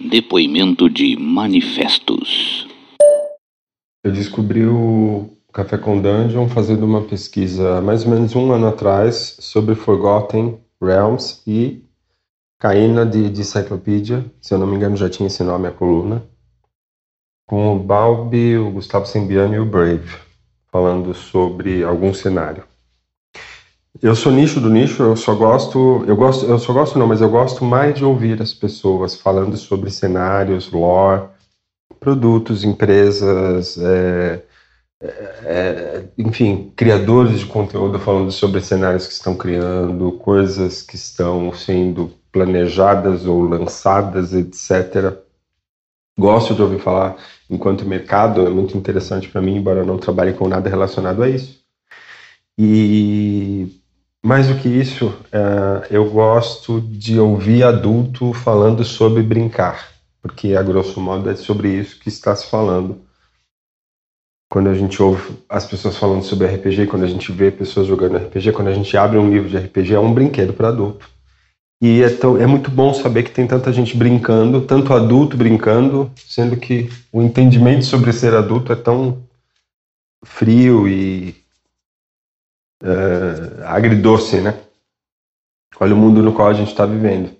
Depoimento de manifestos. Eu descobri o Café com Dungeon fazendo uma pesquisa mais ou menos um ano atrás sobre Forgotten Realms e Caína de, de se eu não me engano já tinha esse nome a coluna, com o Balbi, o Gustavo Sembiano e o Brave, falando sobre algum cenário. Eu sou nicho do nicho, eu só gosto, eu gosto, eu só gosto não, mas eu gosto mais de ouvir as pessoas falando sobre cenários, lore, produtos, empresas, é, é, é, enfim, criadores de conteúdo falando sobre cenários que estão criando, coisas que estão sendo planejadas ou lançadas, etc. Gosto de ouvir falar enquanto mercado, é muito interessante para mim, embora eu não trabalhe com nada relacionado a isso. E mais do que isso, uh, eu gosto de ouvir adulto falando sobre brincar, porque a grosso modo é sobre isso que está se falando. Quando a gente ouve as pessoas falando sobre RPG, quando a gente vê pessoas jogando RPG, quando a gente abre um livro de RPG, é um brinquedo para adulto. E é, tão, é muito bom saber que tem tanta gente brincando, tanto adulto brincando, sendo que o entendimento sobre ser adulto é tão frio e uh, agridoce, né? Olha o mundo no qual a gente está vivendo.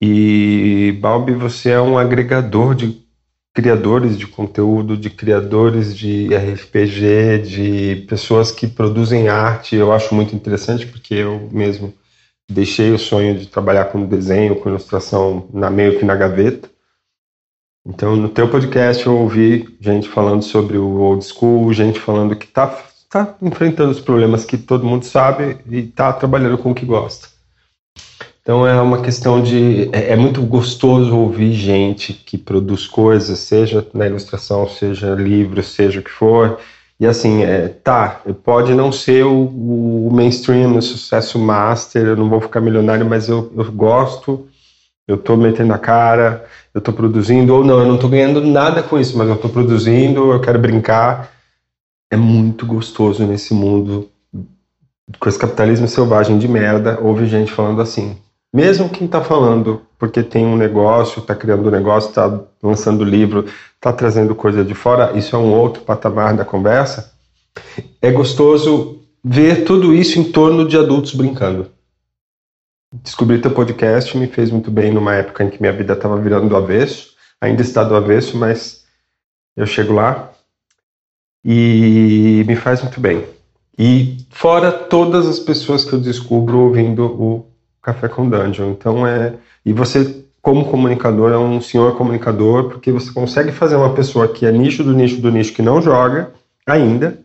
E, Balbi, você é um agregador de criadores de conteúdo, de criadores de RPG, de pessoas que produzem arte. Eu acho muito interessante porque eu mesmo deixei o sonho de trabalhar com desenho, com ilustração na meio que na gaveta. Então, no teu podcast eu ouvi gente falando sobre o old school, gente falando que está está enfrentando os problemas que todo mundo sabe e está trabalhando com o que gosta. Então é uma questão de. É, é, muito gostoso ouvir gente que produz coisas, seja na ilustração, seja livro, seja o que for. E assim, é, tá, pode não ser o, o mainstream, o sucesso master, eu não vou ficar milionário, mas eu, eu gosto, eu estou metendo a cara, eu estou produzindo, ou não, eu não estou ganhando nada com isso, mas eu estou produzindo, eu quero brincar é muito gostoso nesse mundo com esse capitalismo selvagem de merda, ouve gente falando assim. Mesmo quem está falando porque tem um negócio, está criando um negócio, está lançando livro, está trazendo coisa de fora, isso é um outro patamar da conversa. É gostoso ver tudo isso em torno de adultos brincando. Descobrir teu podcast me fez muito bem numa época em que minha vida estava virando do avesso. Ainda está do avesso, mas eu chego lá e me faz muito bem. E fora todas as pessoas que eu descubro ouvindo o Café com Dungeon. Então é. E você, como comunicador, é um senhor comunicador, porque você consegue fazer uma pessoa que é nicho do nicho do nicho que não joga ainda,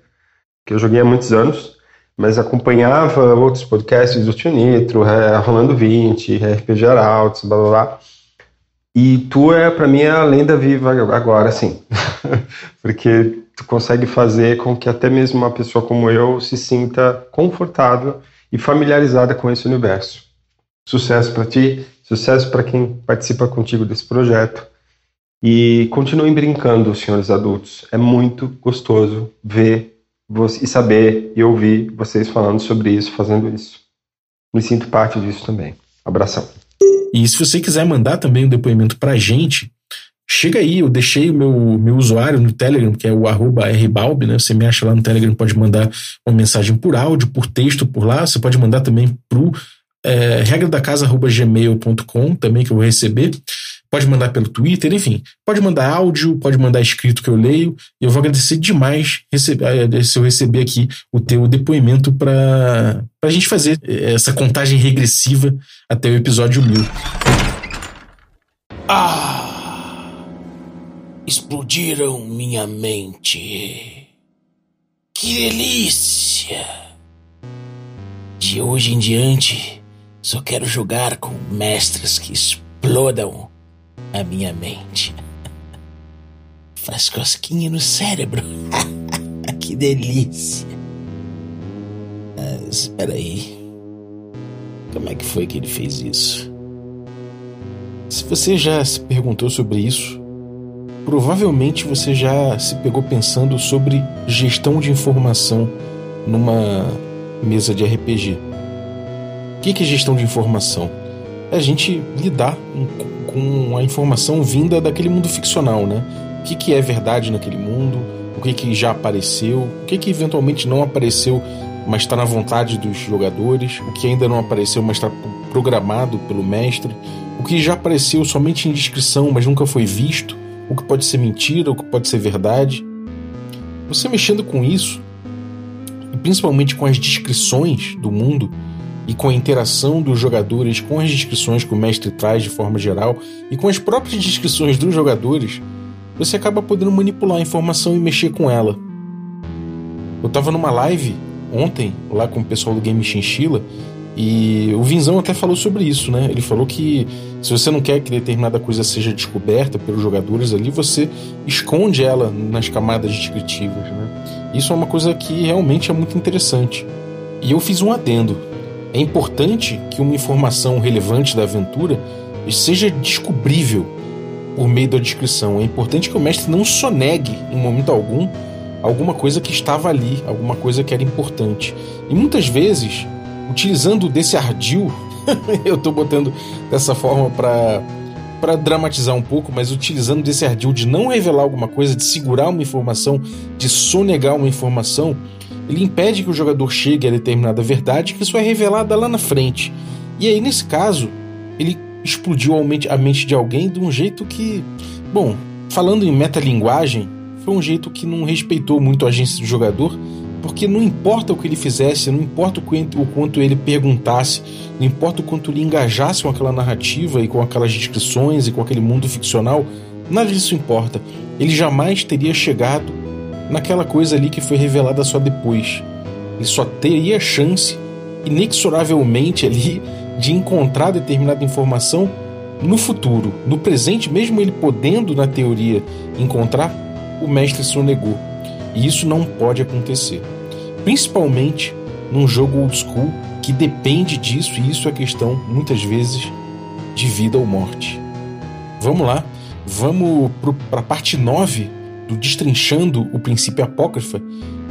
que eu joguei há muitos anos, mas acompanhava outros podcasts do Tio Nitro, é, Rolando 20, RPG Arautos, blá blá blá. E tu é, para mim, a lenda viva agora, sim. porque tu consegue fazer com que até mesmo uma pessoa como eu se sinta confortável e familiarizada com esse universo. Sucesso para ti, sucesso para quem participa contigo desse projeto. E continuem brincando, senhores adultos. É muito gostoso ver e saber e ouvir vocês falando sobre isso, fazendo isso. Me sinto parte disso também. Abração. E se você quiser mandar também um depoimento pra gente, Chega aí, eu deixei o meu, meu usuário no Telegram, que é o arroba rbalb, né? Você me acha lá no Telegram, pode mandar uma mensagem por áudio, por texto, por lá. Você pode mandar também pro é, regra da casa gmail.com também que eu vou receber. Pode mandar pelo Twitter, enfim. Pode mandar áudio, pode mandar escrito que eu leio. E eu vou agradecer demais receber, é, se eu receber aqui o teu depoimento para a gente fazer essa contagem regressiva até o episódio mil. Ah! Explodiram minha mente. Que delícia! De hoje em diante, só quero jogar com mestres que explodam a minha mente. Faz cosquinha no cérebro. que delícia! Mas, espera aí. Como é que foi que ele fez isso? Se você já se perguntou sobre isso, Provavelmente você já se pegou pensando sobre gestão de informação numa mesa de RPG. O que é gestão de informação? é a gente lidar com a informação vinda daquele mundo ficcional, né? O que, é verdade naquele mundo, o que, já apareceu, o que eventualmente não apareceu, mas está na vontade dos jogadores, o que ainda não apareceu, mas está programado pelo mestre, o que já apareceu somente em descrição, mas nunca foi visto, o que pode ser mentira, o que pode ser verdade. Você mexendo com isso, e principalmente com as descrições do mundo e com a interação dos jogadores com as descrições que o mestre traz de forma geral e com as próprias descrições dos jogadores, você acaba podendo manipular a informação e mexer com ela. Eu estava numa live ontem, lá com o pessoal do Game Chinchilla, e o Vinzão até falou sobre isso, né? Ele falou que se você não quer que determinada coisa seja descoberta pelos jogadores ali, você esconde ela nas camadas descritivas, né? Isso é uma coisa que realmente é muito interessante. E eu fiz um adendo. É importante que uma informação relevante da aventura seja descobrível por meio da descrição. É importante que o mestre não sonegue em momento algum alguma coisa que estava ali, alguma coisa que era importante. E muitas vezes utilizando desse ardil, eu estou botando dessa forma para para dramatizar um pouco, mas utilizando desse ardil de não revelar alguma coisa, de segurar uma informação, de sonegar uma informação, ele impede que o jogador chegue a determinada verdade que isso é revelada lá na frente. E aí, nesse caso, ele explodiu a mente de alguém de um jeito que, bom, falando em metalinguagem, foi um jeito que não respeitou muito a agência do jogador porque não importa o que ele fizesse, não importa o quanto, ele perguntasse, não importa o quanto ele engajasse com aquela narrativa e com aquelas descrições e com aquele mundo ficcional, nada disso importa. Ele jamais teria chegado naquela coisa ali que foi revelada só depois. Ele só teria chance, inexoravelmente ali, de encontrar determinada informação no futuro. No presente, mesmo ele podendo, na teoria, encontrar, o mestre se negou. E isso não pode acontecer. Principalmente num jogo old school que depende disso, e isso é questão, muitas vezes, de vida ou morte. Vamos lá, vamos para a parte 9 do Destrinchando o Princípio Apócrifa,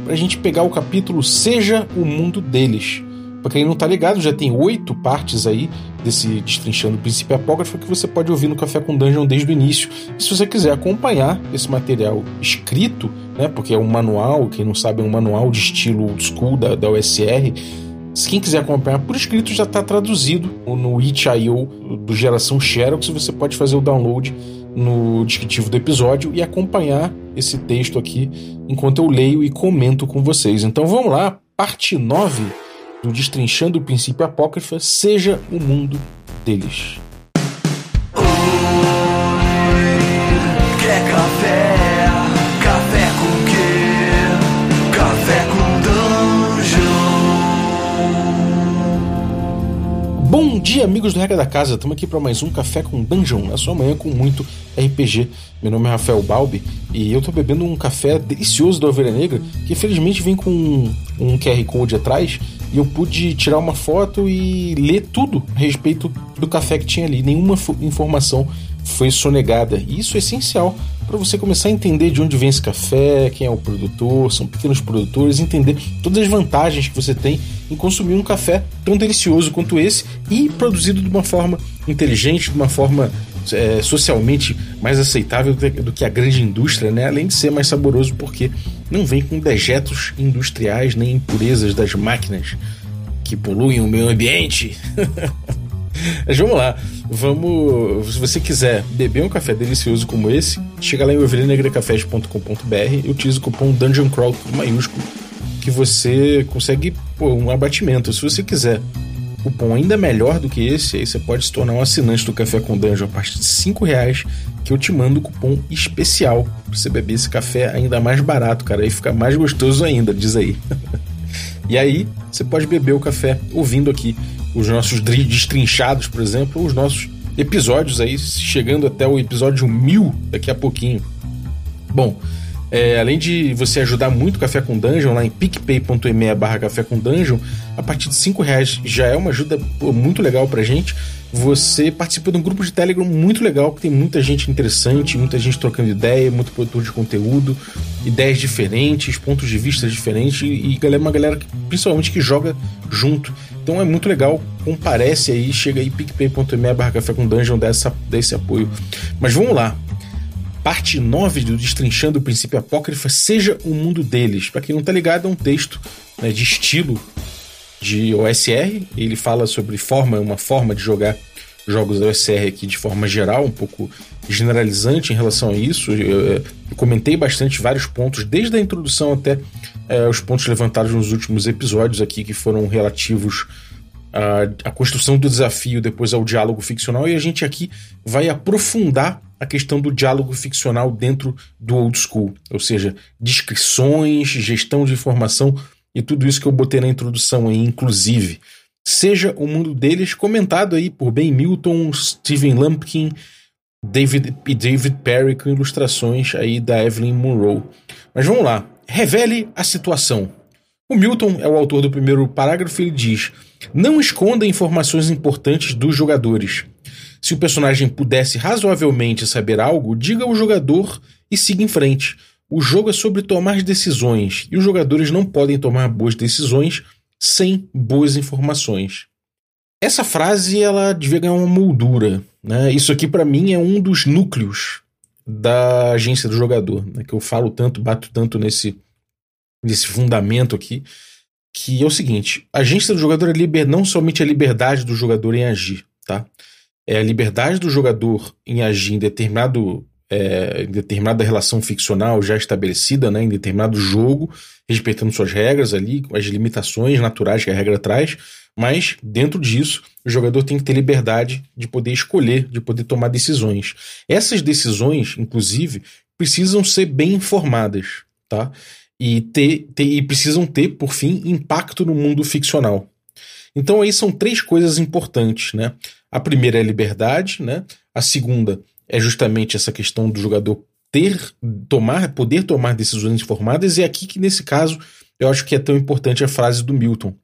para a gente pegar o capítulo Seja o Mundo Deles Pra quem não tá ligado, já tem oito partes aí desse Destrinchando o Princípio Apócrifo que você pode ouvir no Café com Dungeon desde o início. E se você quiser acompanhar esse material escrito, né, porque é um manual, quem não sabe é um manual de estilo old school da, da se quem quiser acompanhar por escrito já está traduzido no itch.io do Geração Xerox, você pode fazer o download no descritivo do episódio e acompanhar esse texto aqui enquanto eu leio e comento com vocês. Então vamos lá, parte 9 do Destrinchando o Princípio Apócrifa seja o mundo deles. Quer café? Café com quê? Café com dungeon. Bom dia, amigos do Regra da Casa. Estamos aqui para mais um Café com Dungeon, na sua manhã com muito RPG. Meu nome é Rafael Balbi e eu estou bebendo um café delicioso da Ovelha Negra, que felizmente vem com um, um QR Code atrás e eu pude tirar uma foto e ler tudo a respeito do café que tinha ali. Nenhuma informação foi sonegada. E isso é essencial para você começar a entender de onde vem esse café, quem é o produtor, são pequenos produtores, entender todas as vantagens que você tem em consumir um café tão delicioso quanto esse e produzido de uma forma inteligente, de uma forma é, socialmente mais aceitável do que a grande indústria, né? além de ser mais saboroso porque não vem com dejetos industriais nem impurezas das máquinas que poluem o meio ambiente. Mas vamos lá, vamos. Se você quiser beber um café delicioso como esse, chega lá em ovelhanegracafés.com.br e utiliza o cupom Dungeon Crawl maiúsculo que você consegue pô, um abatimento. Se você quiser cupom ainda melhor do que esse, aí você pode se tornar um assinante do Café com Dungeon a partir de 5 reais, que eu te mando o cupom especial pra você beber esse café ainda mais barato, cara, aí fica mais gostoso ainda, diz aí. e aí, você pode beber o café ouvindo aqui os nossos destrinchados, por exemplo, os nossos episódios aí, chegando até o episódio 1000 daqui a pouquinho. Bom, é, além de você ajudar muito Café com Dungeon lá em picpay.me barra Café com Dungeon, a partir de 5 reais já é uma ajuda muito legal pra gente. Você participa de um grupo de Telegram muito legal, que tem muita gente interessante, muita gente trocando ideia, muito produtor de conteúdo, ideias diferentes, pontos de vista diferentes e, e uma galera principalmente que joga junto. Então é muito legal, comparece aí, chega aí picpay.me barra café com dungeon dessa, desse apoio. Mas vamos lá. Parte 9 do Destrinchando o Princípio Apócrifa, Seja o Mundo Deles. Para quem não tá ligado, é um texto né, de estilo de OSR. Ele fala sobre forma, uma forma de jogar jogos da OSR aqui de forma geral, um pouco generalizante em relação a isso. Eu, eu comentei bastante vários pontos, desde a introdução até é, os pontos levantados nos últimos episódios aqui, que foram relativos à, à construção do desafio, depois ao diálogo ficcional, e a gente aqui vai aprofundar a questão do diálogo ficcional dentro do old school, ou seja, descrições, gestão de informação e tudo isso que eu botei na introdução aí, inclusive. Seja o mundo deles comentado aí por Ben Milton, Steven Lumpkin, David e David Perry com ilustrações aí da Evelyn Monroe. Mas vamos lá, revele a situação. O Milton é o autor do primeiro parágrafo ele diz: Não esconda informações importantes dos jogadores. Se o personagem pudesse razoavelmente saber algo, diga ao jogador e siga em frente. O jogo é sobre tomar decisões e os jogadores não podem tomar boas decisões sem boas informações. Essa frase ela devia ganhar uma moldura. Né? Isso aqui para mim é um dos núcleos da agência do jogador, né? que eu falo tanto, bato tanto nesse, nesse fundamento aqui, que é o seguinte: a agência do jogador é liber, não somente a liberdade do jogador em agir, tá? É a liberdade do jogador em agir em determinado é, em determinada relação ficcional já estabelecida, né, em determinado jogo, respeitando suas regras ali, as limitações naturais que a regra traz, mas dentro disso o jogador tem que ter liberdade de poder escolher, de poder tomar decisões. Essas decisões, inclusive, precisam ser bem informadas, tá? E, ter, ter, e precisam ter, por fim, impacto no mundo ficcional. Então aí são três coisas importantes, né? A primeira é a liberdade, né? A segunda é justamente essa questão do jogador ter, tomar, poder tomar decisões informadas, e é aqui que nesse caso eu acho que é tão importante a frase do Milton.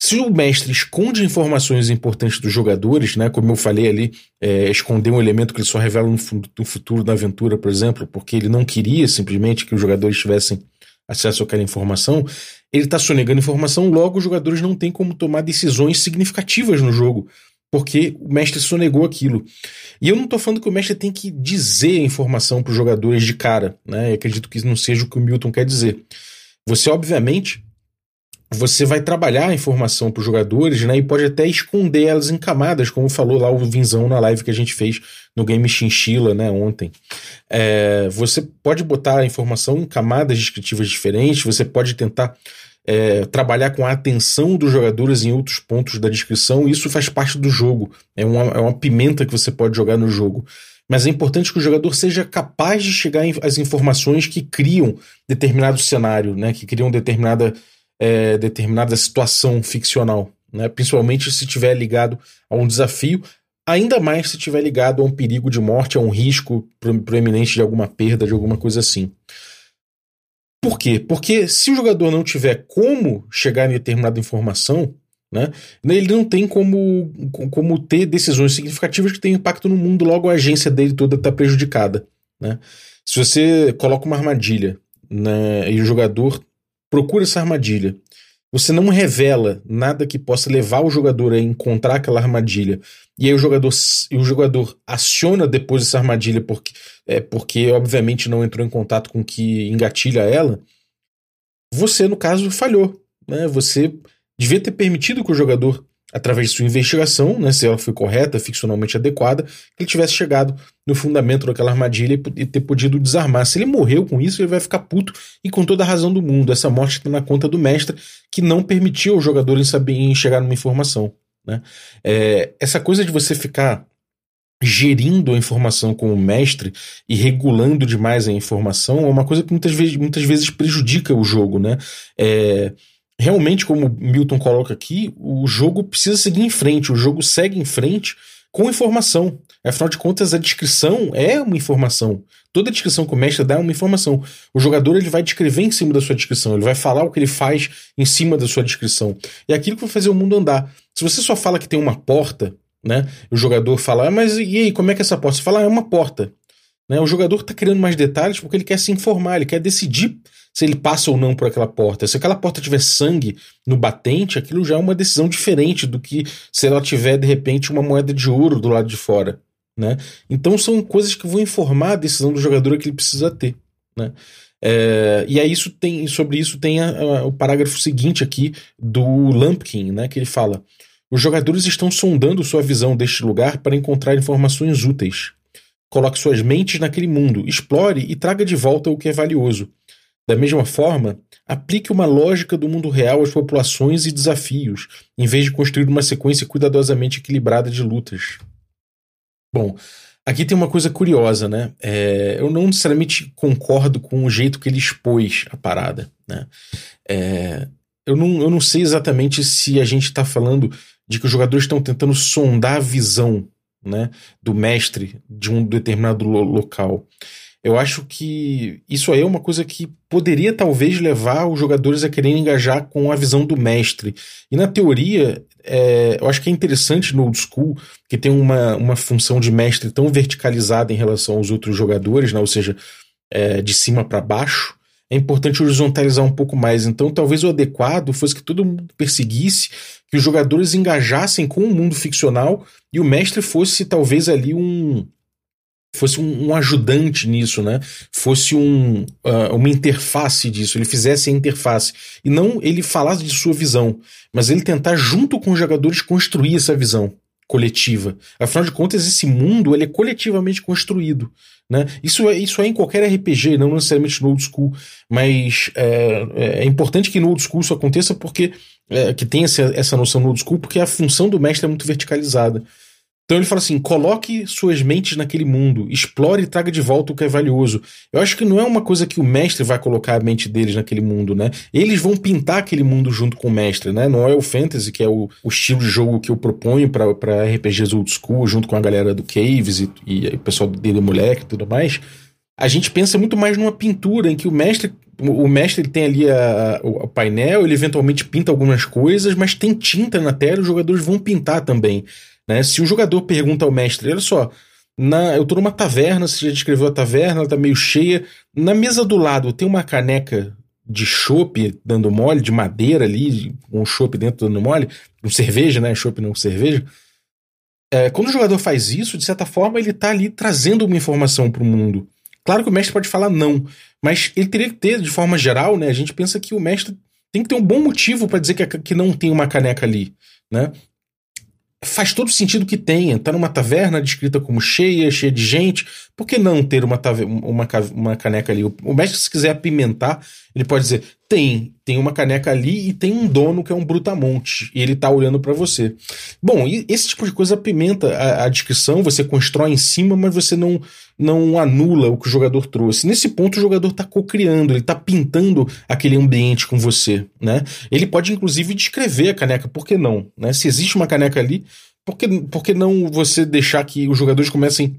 Se o mestre esconde informações importantes dos jogadores, né, como eu falei ali, é, esconder um elemento que ele só revela no, no, futuro da aventura, por exemplo, porque ele não queria simplesmente que os jogadores tivessem acesso àquela informação, ele está sonegando informação, logo os jogadores não têm como tomar decisões significativas no jogo porque o mestre sonegou aquilo. E eu não estou falando que o mestre tem que dizer a informação para os jogadores de cara, né? Eu acredito que não seja o que o Milton quer dizer. Você, obviamente, você vai trabalhar a informação para os jogadores, né? E pode até esconder elas em camadas, como falou lá o Vinzão na live que a gente fez no Game Chinchilla, né? Ontem. É, você pode botar a informação em camadas descritivas diferentes, você pode tentar é, trabalhar com a atenção dos jogadores em outros pontos da descrição, isso faz parte do jogo. É uma, é uma pimenta que você pode jogar no jogo. Mas é importante que o jogador seja capaz de chegar às informações que criam determinado cenário, né? que criam determinada, é, determinada situação ficcional. Né? Principalmente se estiver ligado a um desafio, ainda mais se estiver ligado a um perigo de morte, a um risco proeminente de alguma perda, de alguma coisa assim. Por quê? Porque se o jogador não tiver como chegar em determinada informação, né, ele não tem como, como ter decisões significativas que tenham impacto no mundo, logo a agência dele toda está prejudicada. Né? Se você coloca uma armadilha né, e o jogador procura essa armadilha, você não revela nada que possa levar o jogador a encontrar aquela armadilha. E aí o jogador, o jogador aciona depois essa armadilha porque, é, porque obviamente não entrou em contato com o que engatilha ela. Você, no caso, falhou. Né? Você devia ter permitido que o jogador através de sua investigação, né, se ela foi correta, ficcionalmente adequada, que ele tivesse chegado no fundamento daquela armadilha e ter podido desarmar. Se ele morreu com isso, ele vai ficar puto e com toda a razão do mundo. Essa morte está na conta do mestre, que não permitiu ao jogador em saber em chegar numa informação. Né? É, essa coisa de você ficar gerindo a informação como mestre e regulando demais a informação é uma coisa que muitas vezes, muitas vezes prejudica o jogo, né? É, realmente, como Milton coloca aqui, o jogo precisa seguir em frente, o jogo segue em frente com informação. Afinal de contas, a descrição é uma informação. Toda descrição que o mestre dá é uma informação. O jogador ele vai descrever em cima da sua descrição, ele vai falar o que ele faz em cima da sua descrição. É aquilo que vai fazer o mundo andar. Se você só fala que tem uma porta, né? O jogador fala, ah, mas e aí, como é que é essa porta? Você fala, ah, é uma porta. Né? O jogador está criando mais detalhes porque ele quer se informar, ele quer decidir se ele passa ou não por aquela porta. Se aquela porta tiver sangue no batente, aquilo já é uma decisão diferente do que se ela tiver, de repente, uma moeda de ouro do lado de fora. Né? Então são coisas que vão informar a decisão do jogador que ele precisa ter. Né? É, e aí isso tem, sobre isso tem a, a, o parágrafo seguinte aqui do Lumpkin, né, que ele fala: os jogadores estão sondando sua visão deste lugar para encontrar informações úteis. Coloque suas mentes naquele mundo, explore e traga de volta o que é valioso. Da mesma forma, aplique uma lógica do mundo real às populações e desafios, em vez de construir uma sequência cuidadosamente equilibrada de lutas. Bom, aqui tem uma coisa curiosa, né? É, eu não necessariamente concordo com o jeito que ele expôs a parada, né? É, eu, não, eu não sei exatamente se a gente está falando de que os jogadores estão tentando sondar a visão né, do mestre de um determinado lo local. Eu acho que isso aí é uma coisa que poderia talvez levar os jogadores a quererem engajar com a visão do mestre. E na teoria, é, eu acho que é interessante no old school, que tem uma, uma função de mestre tão verticalizada em relação aos outros jogadores, né, ou seja, é, de cima para baixo, é importante horizontalizar um pouco mais. Então, talvez o adequado fosse que todo mundo perseguisse, que os jogadores engajassem com o mundo ficcional e o mestre fosse talvez ali um fosse um, um ajudante nisso, né? Fosse um, uh, uma interface disso, ele fizesse a interface e não ele falasse de sua visão, mas ele tentar junto com os jogadores construir essa visão coletiva. Afinal de contas, esse mundo ele é coletivamente construído. Né? Isso, é, isso é em qualquer RPG, não necessariamente no old school, mas é, é, é importante que no old school isso aconteça porque é, que tenha essa, essa noção no old school, porque a função do mestre é muito verticalizada. Então ele fala assim: coloque suas mentes naquele mundo, explore e traga de volta o que é valioso. Eu acho que não é uma coisa que o mestre vai colocar a mente deles naquele mundo, né? Eles vão pintar aquele mundo junto com o mestre, né? Não é o fantasy, que é o, o estilo de jogo que eu proponho para RPGs old school, junto com a galera do Caves e, e o pessoal dele, moleque e tudo mais. A gente pensa muito mais numa pintura em que o mestre o mestre ele tem ali a, o painel, ele eventualmente pinta algumas coisas, mas tem tinta na tela e os jogadores vão pintar também. Né? Se o jogador pergunta ao mestre, olha só, na, eu tô numa taverna, você já descreveu a taverna, ela tá meio cheia. Na mesa do lado tem uma caneca de chopp dando mole, de madeira ali, um chopp dentro dando mole, com cerveja, né? Chopp não cerveja. É, quando o jogador faz isso, de certa forma, ele tá ali trazendo uma informação para o mundo. Claro que o mestre pode falar não, mas ele teria que ter, de forma geral, né? A gente pensa que o mestre tem que ter um bom motivo para dizer que, que não tem uma caneca ali, né? Faz todo sentido que tenha. Tá numa taverna descrita como cheia, cheia de gente. Por que não ter uma, uma, uma caneca ali? O mestre, se quiser apimentar, ele pode dizer: tem, tem uma caneca ali e tem um dono que é um brutamonte. E ele tá olhando para você. Bom, esse tipo de coisa apimenta a, a, descrição, você constrói em cima, mas você não, não anula o que o jogador trouxe. Nesse ponto, o jogador tá co-criando, ele tá pintando aquele ambiente com você, né? Ele pode, inclusive, descrever a caneca, por que não? Né? Se existe uma caneca ali, por que, por que não você deixar que os jogadores comecem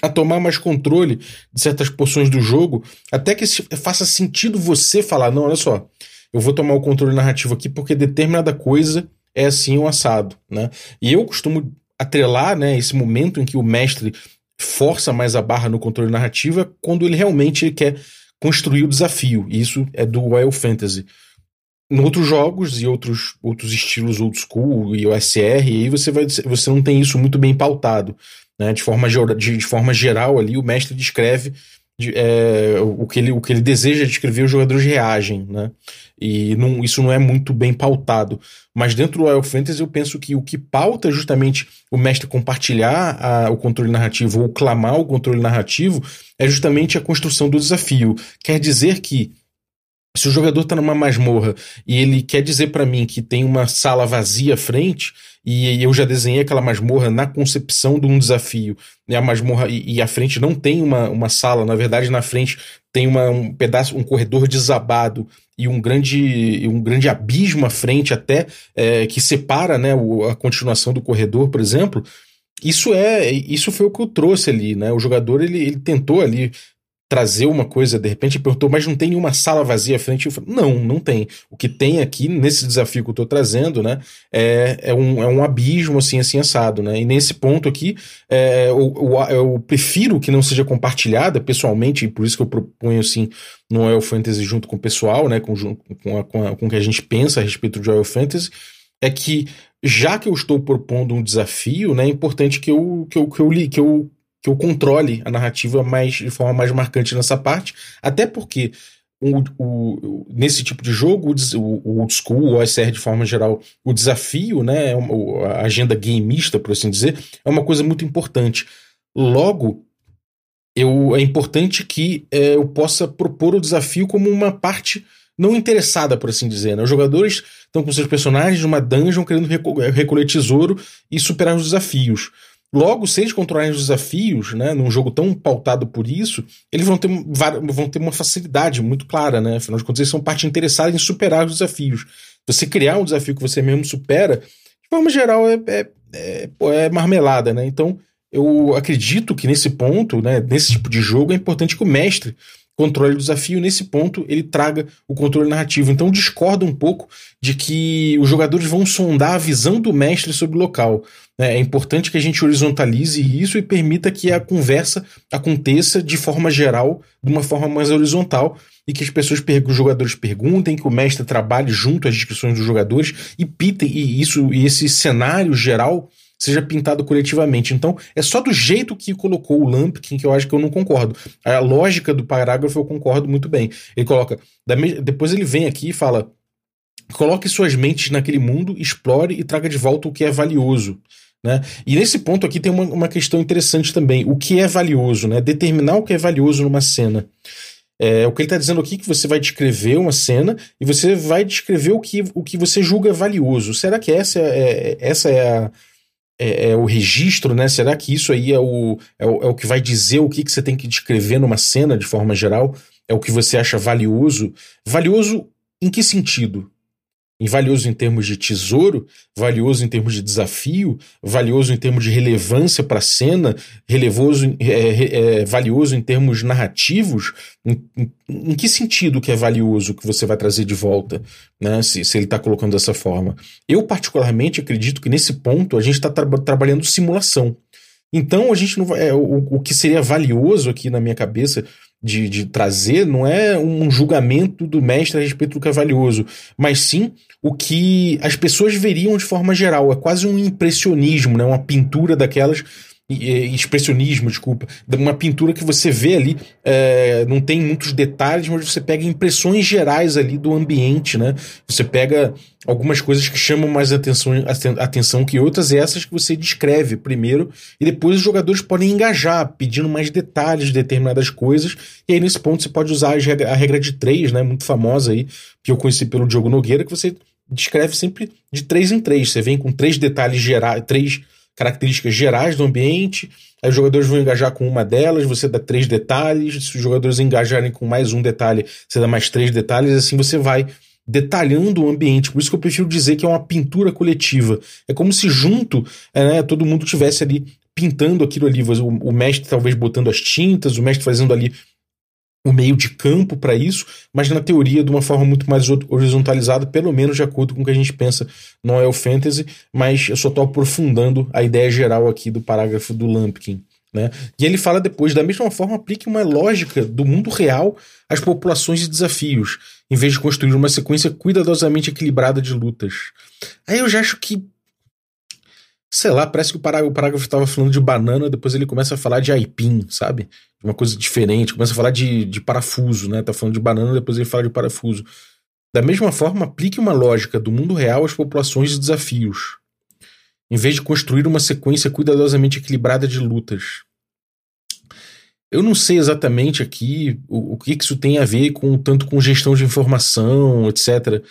a tomar mais controle de certas porções do jogo, até que faça sentido você falar: não, olha só, eu vou tomar o controle narrativo aqui porque determinada coisa é assim um assado, né? E eu costumo atrelar, né, esse momento em que o mestre força mais a barra no controle narrativo é quando ele realmente quer construir o desafio. E isso é do Wild Fantasy. Em outros jogos e outros, outros estilos old school e OSR, aí você, vai, você não tem isso muito bem pautado. Né? De, forma, de, de forma geral, ali, o mestre descreve de, é, o, que ele, o que ele deseja descrever, os jogadores reagem, né? E não, isso não é muito bem pautado. Mas dentro do Wild Fantasy eu penso que o que pauta justamente o mestre compartilhar a, o controle narrativo ou clamar o controle narrativo é justamente a construção do desafio. Quer dizer que se o jogador está numa masmorra e ele quer dizer para mim que tem uma sala vazia à frente, e eu já desenhei aquela masmorra na concepção de um desafio. E a masmorra e, e frente não tem uma, uma sala, na verdade, na frente tem uma, um pedaço, um corredor desabado e um grande, um grande abismo à frente, até é, que separa né, a continuação do corredor, por exemplo. Isso é, isso foi o que eu trouxe ali, né? O jogador ele, ele tentou ali trazer uma coisa, de repente perguntou, mas não tem nenhuma sala vazia à frente? Eu falei, não, não tem. O que tem aqui, nesse desafio que eu estou trazendo, né, é, é, um, é um abismo, assim, assim, assado, né, e nesse ponto aqui, é, eu, eu, eu, prefiro que não seja compartilhada pessoalmente, e por isso que eu proponho, assim, no Royal Fantasy junto com o pessoal, né, com, com, a, com, a, com o que a gente pensa a respeito de Royal Fantasy, é que já que eu estou propondo um desafio, né, é importante que eu, que eu, que eu, que eu que eu controle a narrativa mais de forma mais marcante nessa parte, até porque o, o, nesse tipo de jogo, o, old school, o OSR de forma geral, o desafio, né, é a agenda gameista, por assim dizer, é uma coisa muito importante. Logo, eu, é importante que é, eu possa propor o desafio como uma parte não interessada, por assim dizer. Né? Os jogadores estão com seus personagens numa dungeon querendo recolher tesouro e superar os desafios. Logo, se eles controlarem os desafios, né, num jogo tão pautado por isso, eles vão ter, vão ter uma facilidade muito clara, né? Afinal de contas, eles são parte interessada em superar os desafios. Você criar um desafio que você mesmo supera, de forma geral, é, é, é, é marmelada, né? Então, eu acredito que nesse ponto, né, nesse tipo de jogo, é importante que o mestre controle o desafio, nesse ponto ele traga o controle narrativo. Então discorda um pouco de que os jogadores vão sondar a visão do mestre sobre o local. Né? É importante que a gente horizontalize isso e permita que a conversa aconteça de forma geral, de uma forma mais horizontal, e que as pessoas, os jogadores perguntem, que o mestre trabalhe junto às discussões dos jogadores e pitem e isso e esse cenário geral seja pintado coletivamente. Então, é só do jeito que colocou o Lampkin que eu acho que eu não concordo. A lógica do parágrafo eu concordo muito bem. Ele coloca. Depois ele vem aqui e fala: coloque suas mentes naquele mundo, explore e traga de volta o que é valioso. Né? E nesse ponto aqui tem uma, uma questão interessante também. O que é valioso? Né? Determinar o que é valioso numa cena. É, o que ele está dizendo aqui é que você vai descrever uma cena e você vai descrever o que, o que você julga valioso. Será que essa é, é essa é a, é, é, o registro, né? Será que isso aí é o, é o, é o que vai dizer o que, que você tem que descrever numa cena de forma geral? É o que você acha valioso? Valioso em que sentido? Valioso em termos de tesouro, valioso em termos de desafio, valioso em termos de relevância para a cena, relevoso, é, é, valioso em termos narrativos. Em, em, em, que sentido que é valioso que você vai trazer de volta, né? Se, se ele está colocando dessa forma. Eu, particularmente, acredito que nesse ponto a gente está tra trabalhando simulação. Então a gente não vai. É, o, o que seria valioso aqui na minha cabeça de, de trazer não é um julgamento do mestre a respeito do que é valioso, mas sim o que as pessoas veriam de forma geral. É quase um impressionismo, né? uma pintura daquelas expressionismo, desculpa, uma pintura que você vê ali, é, não tem muitos detalhes, mas você pega impressões gerais ali do ambiente, né? Você pega algumas coisas que chamam mais atenção, atenção que outras, e essas que você descreve primeiro, e depois os jogadores podem engajar, pedindo mais detalhes de determinadas coisas, e aí nesse ponto você pode usar a regra de três, né? Muito famosa aí, que eu conheci pelo Diogo Nogueira, que você descreve sempre de três em três. Você vem com três detalhes gerais, três características gerais do ambiente, aí os jogadores vão engajar com uma delas, você dá três detalhes, se os jogadores engajarem com mais um detalhe, você dá mais três detalhes, assim você vai detalhando o ambiente. Por isso que eu prefiro dizer que é uma pintura coletiva. É como se junto é, né, todo mundo tivesse ali pintando aquilo ali, o, o mestre talvez botando as tintas, o mestre fazendo ali o meio de campo para isso, mas na teoria de uma forma muito mais horizontalizada, pelo menos de acordo com o que a gente pensa no Oil Fantasy, mas eu só estou aprofundando a ideia geral aqui do parágrafo do Lampkin. Né? E ele fala depois, da mesma forma, aplique uma lógica do mundo real às populações e desafios, em vez de construir uma sequência cuidadosamente equilibrada de lutas. Aí eu já acho que sei lá, parece que o parágrafo estava falando de banana, depois ele começa a falar de aipim, sabe? Uma coisa diferente, começa a falar de, de parafuso, né? Tá falando de banana, depois ele fala de parafuso. Da mesma forma, aplique uma lógica do mundo real às populações e desafios, em vez de construir uma sequência cuidadosamente equilibrada de lutas. Eu não sei exatamente aqui o, o que isso tem a ver com tanto com gestão de informação, etc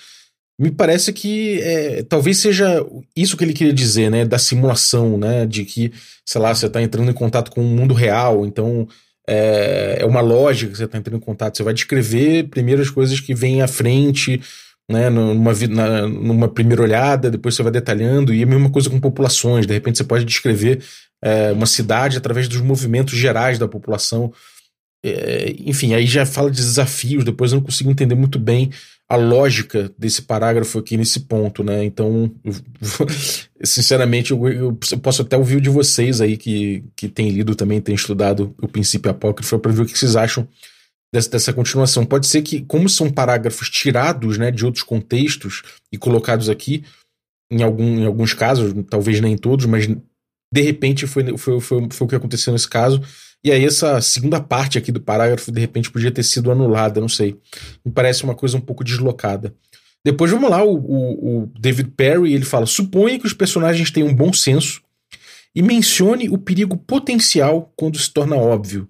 me parece que é, talvez seja isso que ele queria dizer, né? Da simulação, né? De que, sei lá, você está entrando em contato com o mundo real, então é, é uma lógica que você está entrando em contato. Você vai descrever primeiro as coisas que vêm à frente, né? Numa, na, numa primeira olhada, depois você vai detalhando, e a mesma coisa com populações. De repente você pode descrever é, uma cidade através dos movimentos gerais da população é, enfim, aí já fala de desafios, depois eu não consigo entender muito bem a lógica desse parágrafo aqui nesse ponto, né? Então, eu, sinceramente, eu, eu, posso até ouvir de vocês aí que, que tem lido também, tem estudado o princípio apócrifo, para ver o que vocês acham dessa, dessa continuação. Pode ser que, como são parágrafos tirados né, de outros contextos e colocados aqui, em, algum, em alguns casos, talvez nem todos, mas de repente foi, foi, foi, foi o que aconteceu nesse caso. E aí essa segunda parte aqui do parágrafo, de repente, podia ter sido anulada, não sei. Me parece uma coisa um pouco deslocada. Depois vamos lá, o, o, o David Perry, ele fala, suponha que os personagens tenham um bom senso e mencione o perigo potencial quando se torna óbvio.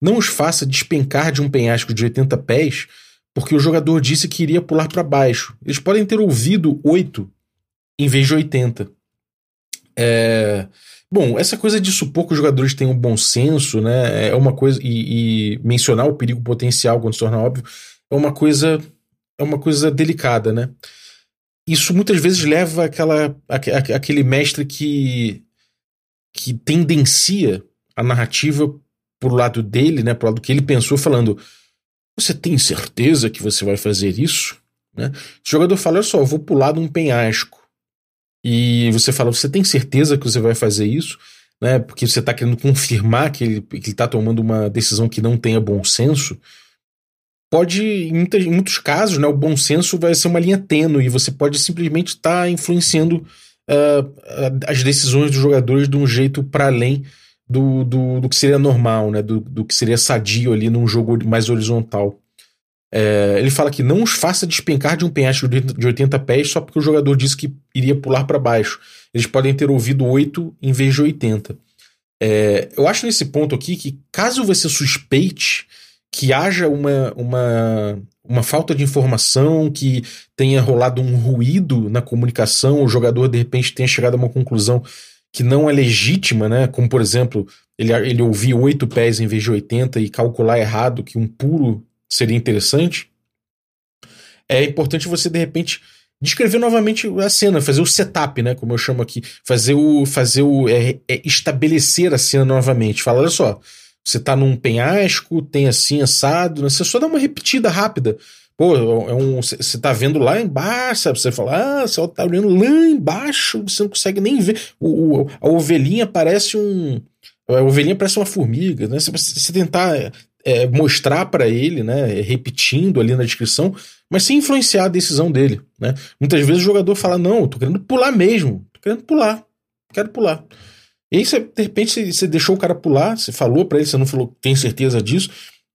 Não os faça despencar de um penhasco de 80 pés porque o jogador disse que iria pular para baixo. Eles podem ter ouvido 8 em vez de 80. É... Bom, essa coisa de supor que os jogadores um bom senso, né, é uma coisa e, e, mencionar o perigo potencial quando se torna óbvio é uma coisa é uma coisa delicada, né? Isso muitas vezes leva aquela aquele mestre que que tendencia a narrativa pro lado dele, né, pro lado que ele pensou, falando: Você tem certeza que você vai fazer isso? Né? O jogador fala: Olha só, eu vou pular de um penhasco. E você fala: Você tem certeza que você vai fazer isso? Né, porque você está querendo confirmar que ele está tomando uma decisão que não tenha bom senso. Pode, em, muitas, em muitos casos, né, o bom senso vai ser uma linha tênue e você pode simplesmente estar tá influenciando uh, as decisões dos jogadores de um jeito para além do, do, do, que seria normal, né? Do, do, que seria sadio ali num jogo mais horizontal. É, ele fala que não os faça despencar de um penhasco de 80 pés só porque o jogador disse que iria pular para baixo. Eles podem ter ouvido 8 em vez de 80. É, eu acho nesse ponto aqui que, caso você suspeite que haja uma, uma, uma falta de informação, que tenha rolado um ruído na comunicação, o jogador de repente tenha chegado a uma conclusão que não é legítima, né? Como, por exemplo, ele, ele ouvir oito pés em vez de 80 e calcular errado que um puro seria interessante. É importante você, de repente, descrever novamente a cena, fazer o setup, né? Como eu chamo aqui. Fazer o. Fazer o. É, é estabelecer a cena novamente. Fala, olha só. Você tá num penhasco, tem assim, assado, né? Você só dá uma repetida rápida. Pô, é um, você tá vendo lá embaixo, sabe? Você fala, ah, você tá olhando lá embaixo, você não consegue nem ver. O, o a ovelhinha parece um. A ovelhinha parece uma formiga, né? Se você tentar é, mostrar para ele, né? Repetindo ali na descrição, mas sem influenciar a decisão dele, né? Muitas vezes o jogador fala, não, tô querendo pular mesmo, tô querendo pular, quero pular. E aí, você, de repente, você deixou o cara pular, você falou para ele, você não falou, tem certeza disso,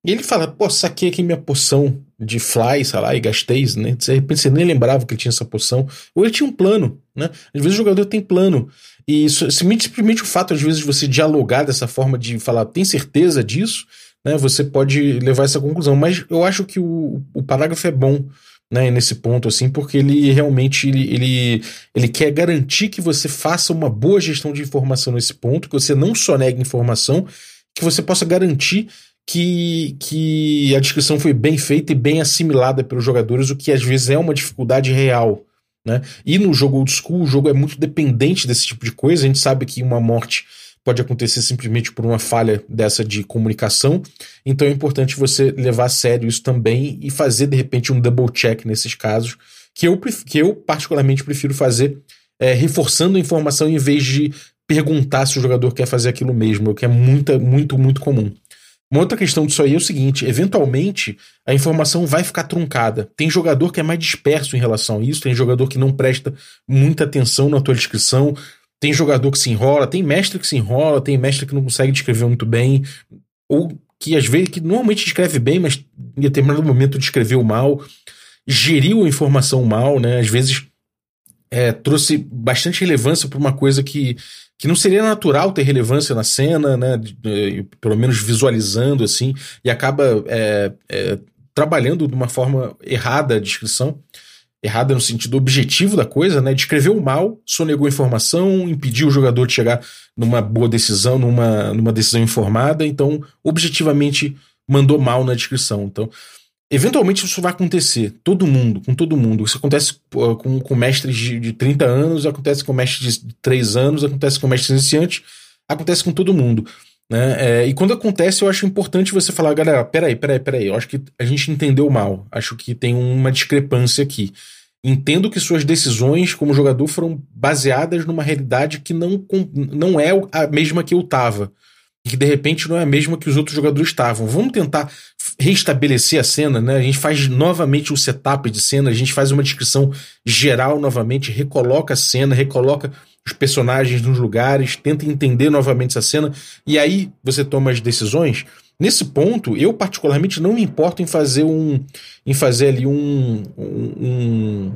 e ele fala, pô, saquei aqui minha poção de fly, sei lá, e gastei, né? De repente você nem lembrava que ele tinha essa poção. Ou ele tinha um plano, né? Às vezes o jogador tem plano. E isso, simplesmente o fato, às vezes, de você dialogar dessa forma de falar, tem certeza disso, né? Você pode levar essa conclusão. Mas eu acho que o, o parágrafo é bom, né? Nesse ponto, assim, porque ele realmente ele, ele, ele quer garantir que você faça uma boa gestão de informação nesse ponto, que você não só negue informação, que você possa garantir que, que a descrição foi bem feita e bem assimilada pelos jogadores, o que às vezes é uma dificuldade real. Né? E no jogo old school, o jogo é muito dependente desse tipo de coisa. A gente sabe que uma morte pode acontecer simplesmente por uma falha dessa de comunicação. Então é importante você levar a sério isso também e fazer, de repente, um double check nesses casos, que eu, que eu particularmente prefiro fazer é, reforçando a informação em vez de perguntar se o jogador quer fazer aquilo mesmo, o que é muito, muito, muito comum. Uma outra questão disso aí é o seguinte: eventualmente a informação vai ficar truncada. Tem jogador que é mais disperso em relação a isso, tem jogador que não presta muita atenção na tua descrição, tem jogador que se enrola, tem mestre que se enrola, tem mestre que não consegue descrever muito bem, ou que às vezes que normalmente escreve bem, mas em determinado momento descreveu mal, geriu a informação mal, né? Às vezes é, trouxe bastante relevância para uma coisa que que não seria natural ter relevância na cena, né? Pelo menos visualizando assim, e acaba é, é, trabalhando de uma forma errada a descrição, errada no sentido objetivo da coisa, né? Descreveu mal, sonegou informação, impediu o jogador de chegar numa boa decisão, numa, numa decisão informada, então objetivamente mandou mal na descrição. Então, Eventualmente isso vai acontecer, todo mundo, com todo mundo. Isso acontece com, com mestres de, de 30 anos, acontece com mestres de 3 anos, acontece com mestres iniciantes, acontece com todo mundo. Né? É, e quando acontece, eu acho importante você falar, galera, peraí, peraí, peraí, eu acho que a gente entendeu mal, acho que tem uma discrepância aqui. Entendo que suas decisões como jogador foram baseadas numa realidade que não, não é a mesma que eu tava. E que de repente não é a mesma que os outros jogadores estavam. Vamos tentar restabelecer a cena, né? A gente faz novamente o setup de cena, a gente faz uma descrição geral novamente, recoloca a cena, recoloca os personagens nos lugares, tenta entender novamente essa cena, e aí você toma as decisões. Nesse ponto, eu particularmente não me importo em fazer um. em fazer ali um. um, um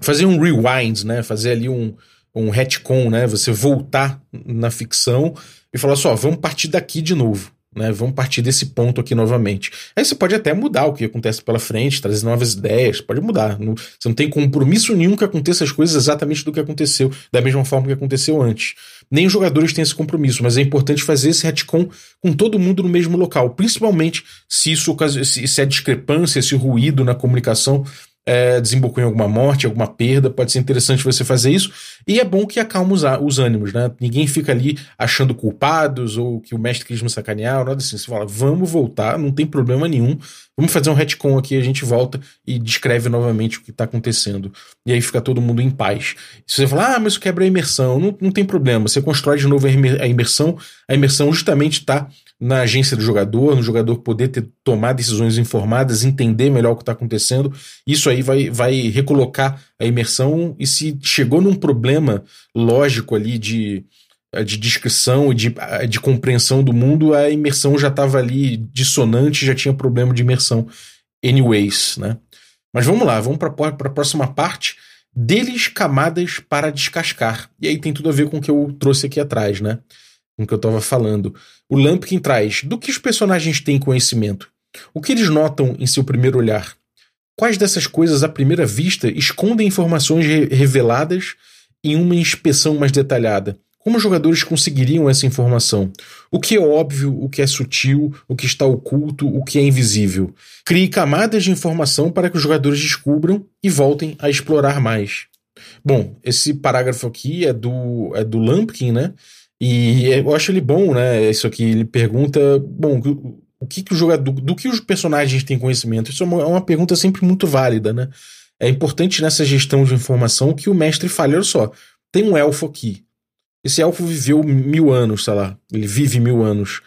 fazer um rewind, né? Fazer ali um, um retcon, né? Você voltar na ficção e falar só, vamos partir daqui de novo. Né, vamos partir desse ponto aqui novamente. Aí você pode até mudar o que acontece pela frente, trazer novas ideias, pode mudar. Não, você não tem compromisso nenhum que aconteça as coisas exatamente do que aconteceu, da mesma forma que aconteceu antes. Nem os jogadores têm esse compromisso, mas é importante fazer esse retcon com todo mundo no mesmo local, principalmente se isso se a discrepância, esse ruído na comunicação é, desembocou em alguma morte, alguma perda, pode ser interessante você fazer isso. E é bom que acalma os, os ânimos, né? Ninguém fica ali achando culpados ou que o mestre quis me sacanear, nada assim. Você fala, vamos voltar, não tem problema nenhum. Vamos fazer um retcon aqui, a gente volta e descreve novamente o que está acontecendo. E aí fica todo mundo em paz. Se você falar, ah, mas isso quebra a imersão, não, não tem problema. Você constrói de novo a imersão. A imersão justamente está na agência do jogador, no jogador poder ter, tomar decisões informadas, entender melhor o que está acontecendo. Isso aí vai, vai recolocar a imersão. E se chegou num problema lógico ali de, de descrição e de, de compreensão do mundo, a imersão já estava ali dissonante, já tinha problema de imersão, anyways, né? Mas vamos lá, vamos para a próxima parte. Deles, camadas para descascar. E aí tem tudo a ver com o que eu trouxe aqui atrás, né? Com o que eu estava falando. O Lampkin traz do que os personagens têm conhecimento, o que eles notam em seu primeiro olhar. Quais dessas coisas, à primeira vista, escondem informações re reveladas em uma inspeção mais detalhada? Como os jogadores conseguiriam essa informação? O que é óbvio, o que é sutil, o que está oculto, o que é invisível? Crie camadas de informação para que os jogadores descubram e voltem a explorar mais. Bom, esse parágrafo aqui é do, é do Lampkin, né? E eu acho ele bom, né? Isso aqui, ele pergunta, bom, o que, que o jogador, do, que os personagens têm conhecimento? Isso é uma, é uma, pergunta sempre muito válida, né? É importante nessa gestão de informação que o mestre fale, olha só, tem um elfo aqui. Esse elfo viveu mil anos, sei lá, ele vive mil anos.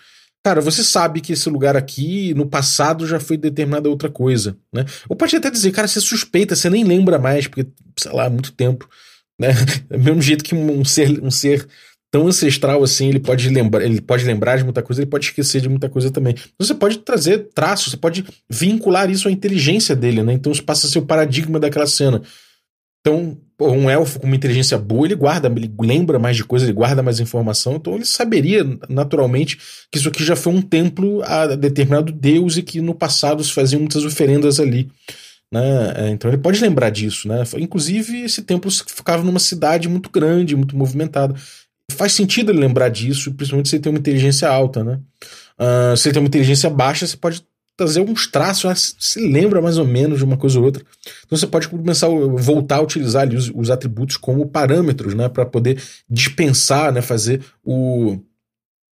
Cara, você sabe que esse lugar aqui, no passado, já foi determinada outra coisa, né? Ou pode até dizer, cara, você suspeita, você nem lembra mais, porque, sei lá, há muito tempo, né? Do mesmo jeito que um ser, um ser tão ancestral assim, ele pode lembrar, ele pode lembrar de muita coisa, ele pode esquecer de muita coisa também. Você pode trazer traços, você pode vincular isso à inteligência dele, né? Então isso passa a ser o paradigma daquela cena. Então, um elfo com uma inteligência boa, ele guarda, ele lembra mais de coisas, ele guarda mais informação, então ele saberia naturalmente que isso aqui já foi um templo a determinado deus e que no passado se faziam muitas oferendas ali. Né? É, então ele pode lembrar disso, né? Inclusive, esse templo ficava numa cidade muito grande, muito movimentada faz sentido ele lembrar disso, principalmente se ele tem uma inteligência alta, né? Uh, se ele tem uma inteligência baixa, você pode trazer alguns traços, né? se lembra mais ou menos de uma coisa ou outra. Então você pode começar a voltar a utilizar ali os, os atributos como parâmetros, né? Para poder dispensar, né? Fazer o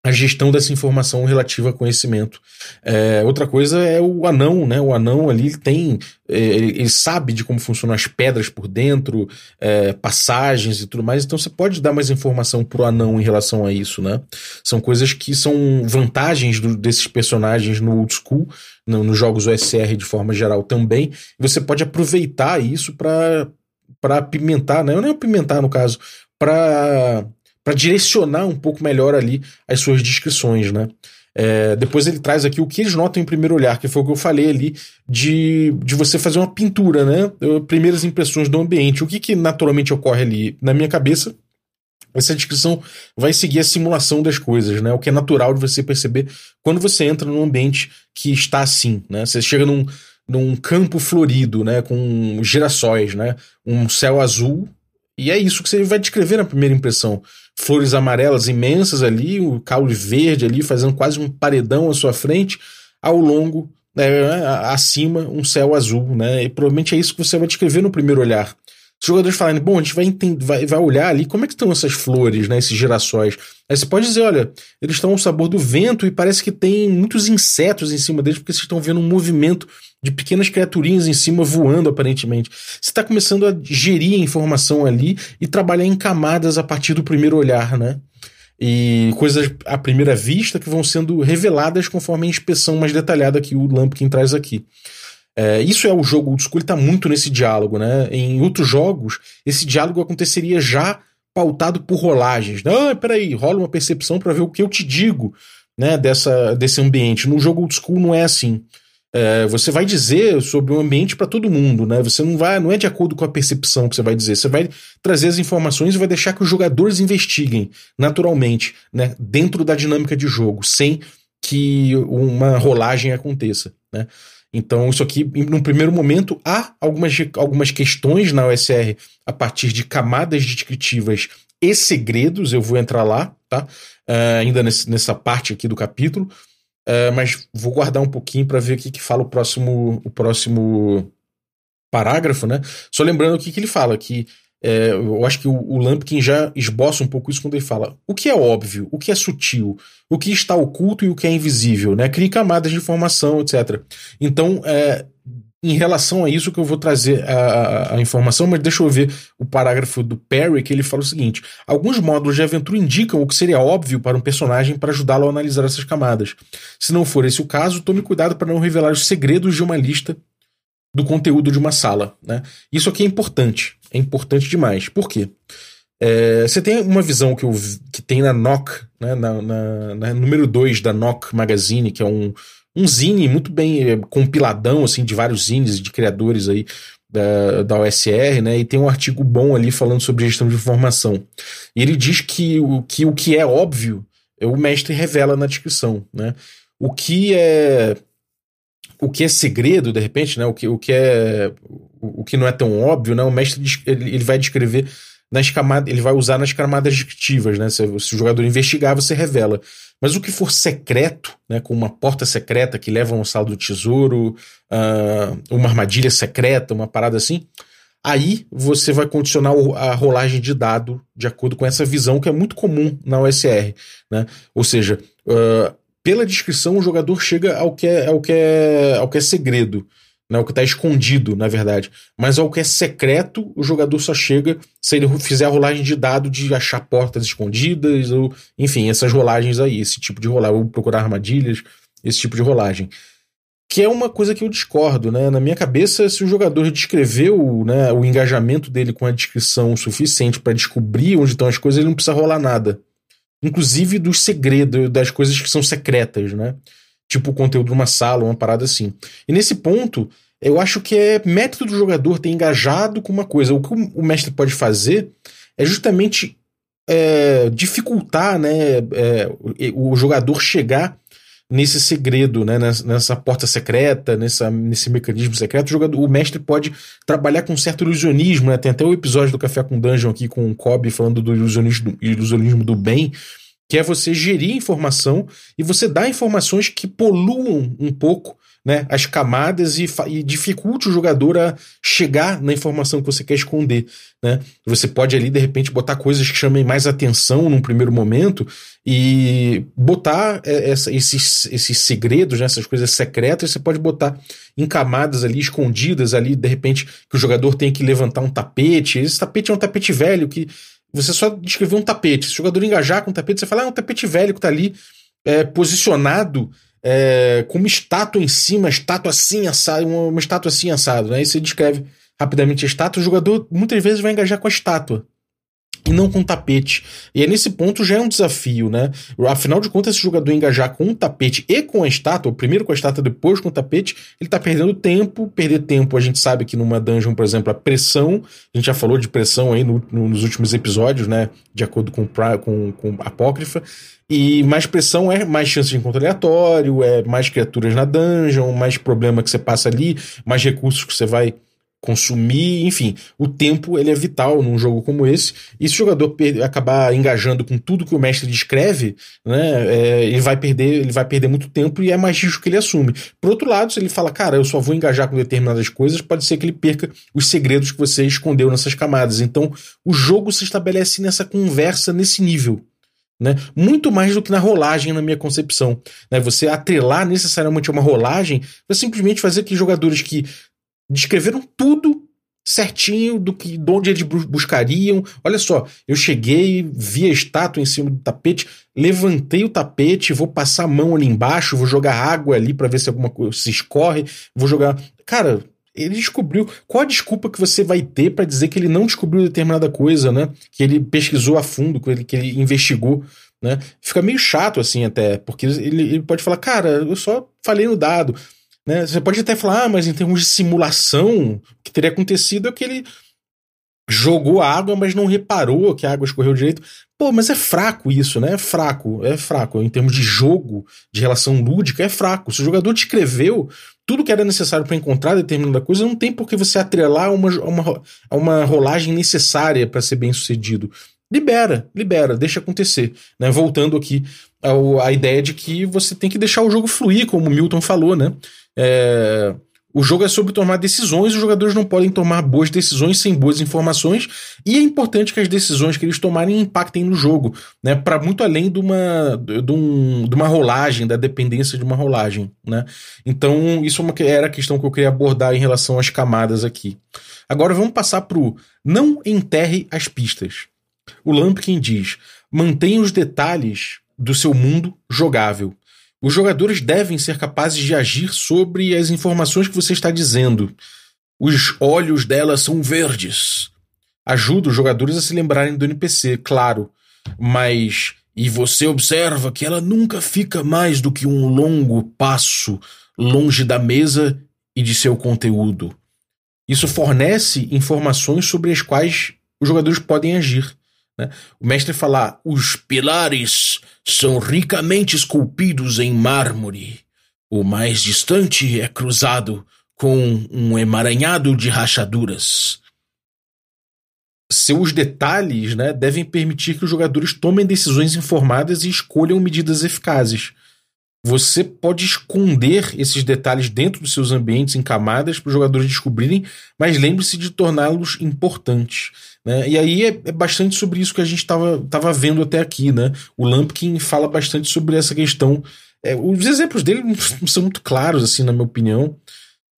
a gestão dessa informação relativa a conhecimento. É, outra coisa é o anão, né? O anão ali tem. É, ele, ele, sabe de como funcionam as pedras por dentro, é, passagens e tudo mais, então você pode dar mais informação pro anão em relação a isso, né? São coisas que são vantagens do, desses personagens no old school, no, nos jogos OSR de forma geral também. Você pode aproveitar isso para para apimentar, né? Não é apimentar no caso, para para direcionar um pouco melhor ali as suas descrições, né? É, depois ele traz aqui o que eles notam em primeiro olhar, que foi o que eu falei ali de, de você fazer uma pintura, né? Primeiras impressões do ambiente. O que, que naturalmente ocorre ali? Na minha cabeça, essa descrição vai seguir a simulação das coisas, né? O que é natural de você perceber quando você entra num ambiente que está assim, né? Você chega num, num campo florido, né? Com girassóis, né? Um céu azul. E é isso que você vai descrever na primeira impressão flores amarelas imensas ali, o caule verde ali, fazendo quase um paredão à sua frente, ao longo, né, acima, um céu azul, né? E provavelmente é isso que você vai descrever no primeiro olhar. Os jogadores falarem, bom, a gente vai, entender, vai, vai olhar ali como é que estão essas flores, né, esses girassóis. Aí você pode dizer, olha, eles estão ao sabor do vento e parece que tem muitos insetos em cima deles, porque vocês estão vendo um movimento de pequenas criaturinhas em cima voando, aparentemente. Você está começando a gerir a informação ali e trabalhar em camadas a partir do primeiro olhar, né? E coisas à primeira vista que vão sendo reveladas conforme a inspeção mais detalhada que o Lampkin traz aqui. É, isso é o jogo old school, ele tá muito nesse diálogo, né? Em outros jogos, esse diálogo aconteceria já pautado por rolagens. Ah, peraí, rola uma percepção para ver o que eu te digo, né? Dessa, desse ambiente. No jogo old school não é assim. É, você vai dizer sobre o ambiente para todo mundo, né? Você não vai, não é de acordo com a percepção que você vai dizer. Você vai trazer as informações e vai deixar que os jogadores investiguem naturalmente, né? Dentro da dinâmica de jogo, sem que uma rolagem aconteça, né? Então, isso aqui, num primeiro momento, há algumas, algumas questões na OSR a partir de camadas descritivas e segredos, eu vou entrar lá, tá? Uh, ainda nesse, nessa parte aqui do capítulo, uh, mas vou guardar um pouquinho para ver o que, que fala o próximo, o próximo parágrafo, né? Só lembrando o que, que ele fala, que é, eu acho que o, o Lampkin já esboça um pouco isso quando ele fala o que é óbvio, o que é sutil, o que está oculto e o que é invisível, né? Cria camadas de informação, etc. Então, é, em relação a isso que eu vou trazer a, a, informação, mas deixa eu ver o parágrafo do Perry, que ele fala o seguinte: alguns módulos de aventura indicam o que seria óbvio para um personagem para ajudá-lo a analisar essas camadas. Se não for esse o caso, tome cuidado para não revelar os segredos de uma lista do conteúdo de uma sala. Né? Isso aqui é importante. É importante demais. Por quê? É, você tem uma visão que, eu, que tem na NOC, né, na, na, na número 2 da NOC Magazine, que é um, um zine muito bem é, compiladão assim, de vários zines de criadores aí da, da OSR, né? E tem um artigo bom ali falando sobre gestão de informação. E ele diz que o que, o que é óbvio, o mestre revela na descrição, né? O que é o que é segredo, de repente, né? O que, o que é. O, que não é tão óbvio, né? O mestre ele, ele vai descrever nas camadas. Ele vai usar nas camadas descritivas, né? Se, se, o jogador investigar, você revela. Mas o que for secreto, né? Com uma porta secreta que leva a uma sala do tesouro, uh, uma armadilha secreta, uma parada assim. Aí você vai condicionar a rolagem de dado de acordo com essa visão que é muito comum na OSR. Né? Ou seja, uh, pela descrição, o jogador chega ao que é, ao que é, ao que é segredo, né, o que está escondido, na verdade. Mas ao que é secreto, o jogador só chega se ele fizer a rolagem de dado de achar portas escondidas, ou enfim, essas rolagens aí, esse tipo de rolagem, ou procurar armadilhas, esse tipo de rolagem. Que é uma coisa que eu discordo, né? Na minha cabeça, se o jogador descreveu né, o engajamento dele com a descrição suficiente para descobrir onde estão as coisas, ele não precisa rolar nada inclusive dos segredos, das coisas que são secretas, né? Tipo o conteúdo de uma sala, uma parada assim. E nesse ponto, eu acho que é método do jogador ter engajado com uma coisa. O que o mestre pode fazer é justamente é, dificultar né, é, o jogador chegar nesse segredo, né, nessa, porta secreta, nessa, nesse mecanismo secreto, o, jogador, o mestre pode trabalhar com certo ilusionismo. Né? Tem até o episódio do Café com Dungeon aqui com o Kobe falando do ilusionismo, ilusionismo do bem, que é você gerir informação e você dar informações que poluam um pouco né, as camadas e, e dificulte o jogador a chegar na informação que você quer esconder. Né? Você pode ali, de repente, botar coisas que chamem mais atenção num primeiro momento e botar é, essa, esses, esses segredos, né, essas coisas secretas, você pode botar em camadas ali, escondidas ali, de repente, que o jogador tem que levantar um tapete. Esse tapete é um tapete velho que você só descreveu um tapete. Se o jogador engajar com um tapete, você fala, ah, é um tapete velho que está ali é, posicionado é, com uma estátua em cima, estátua assim assado, uma, estátua assim assado, né? Aí você descreve rapidamente a estátua, o jogador muitas vezes vai engajar com a estátua e não com tapete. E é nesse ponto já é um desafio, né? Afinal de contas, se o jogador engajar com o tapete e com a estátua, primeiro com a estátua, depois com o tapete, ele tá perdendo tempo. Perder tempo, a gente sabe que numa dungeon, por exemplo, a pressão, a gente já falou de pressão aí no, no, nos últimos episódios, né? De acordo com, com, com Apócrifa. E mais pressão é mais chance de encontro aleatório, é mais criaturas na dungeon, mais problema que você passa ali, mais recursos que você vai consumir, enfim, o tempo ele é vital num jogo como esse. E se o jogador acabar engajando com tudo que o mestre descreve, né, é, ele vai perder, ele vai perder muito tempo e é mais risco que ele assume. Por outro lado, se ele fala, cara, eu só vou engajar com determinadas coisas, pode ser que ele perca os segredos que você escondeu nessas camadas. Então, o jogo se estabelece nessa conversa nesse nível. Né? Muito mais do que na rolagem, na minha concepção. Né? Você atrelar necessariamente uma rolagem, vai simplesmente fazer que jogadores que descreveram tudo certinho do que de onde eles buscariam. Olha só, eu cheguei, vi a estátua em cima do tapete, levantei o tapete, vou passar a mão ali embaixo, vou jogar água ali para ver se alguma coisa se escorre, vou jogar. Cara, ele descobriu. Qual a desculpa que você vai ter para dizer que ele não descobriu determinada coisa, né? Que ele pesquisou a fundo, que ele, que ele investigou, né? Fica meio chato assim até, porque ele, ele pode falar, cara, eu só falei no dado. Né? Você pode até falar, ah, mas em termos de simulação, o que teria acontecido é que ele jogou água, mas não reparou que a água escorreu direito. Pô, mas é fraco isso, né? É fraco, é fraco. Em termos de jogo, de relação lúdica, é fraco. Se o jogador descreveu tudo que era necessário para encontrar determinada coisa, não tem por que você atrelar uma, uma, uma rolagem necessária para ser bem sucedido. Libera, libera, deixa acontecer. Né? Voltando aqui ao, à ideia de que você tem que deixar o jogo fluir, como o Milton falou, né? É, o jogo é sobre tomar decisões, os jogadores não podem tomar boas decisões sem boas informações, e é importante que as decisões que eles tomarem impactem no jogo, né? Para muito além de uma, de, um, de uma rolagem, da dependência de uma rolagem, né? Então, isso é era a questão que eu queria abordar em relação às camadas aqui. Agora vamos passar para o não enterre as pistas. O Lampkin diz: mantenha os detalhes do seu mundo jogável. Os jogadores devem ser capazes de agir sobre as informações que você está dizendo. Os olhos dela são verdes. Ajuda os jogadores a se lembrarem do NPC, claro, mas. E você observa que ela nunca fica mais do que um longo passo longe da mesa e de seu conteúdo. Isso fornece informações sobre as quais os jogadores podem agir. Né? O mestre fala: os pilares são ricamente esculpidos em mármore. O mais distante é cruzado com um emaranhado de rachaduras. Seus detalhes né, devem permitir que os jogadores tomem decisões informadas e escolham medidas eficazes. Você pode esconder esses detalhes dentro dos seus ambientes em camadas para os jogadores descobrirem, mas lembre-se de torná-los importantes. Né? E aí é, é, bastante sobre isso que a gente estava vendo até aqui. Né? O Lampkin fala bastante sobre essa questão. É, os exemplos dele não são muito claros, assim, na minha opinião.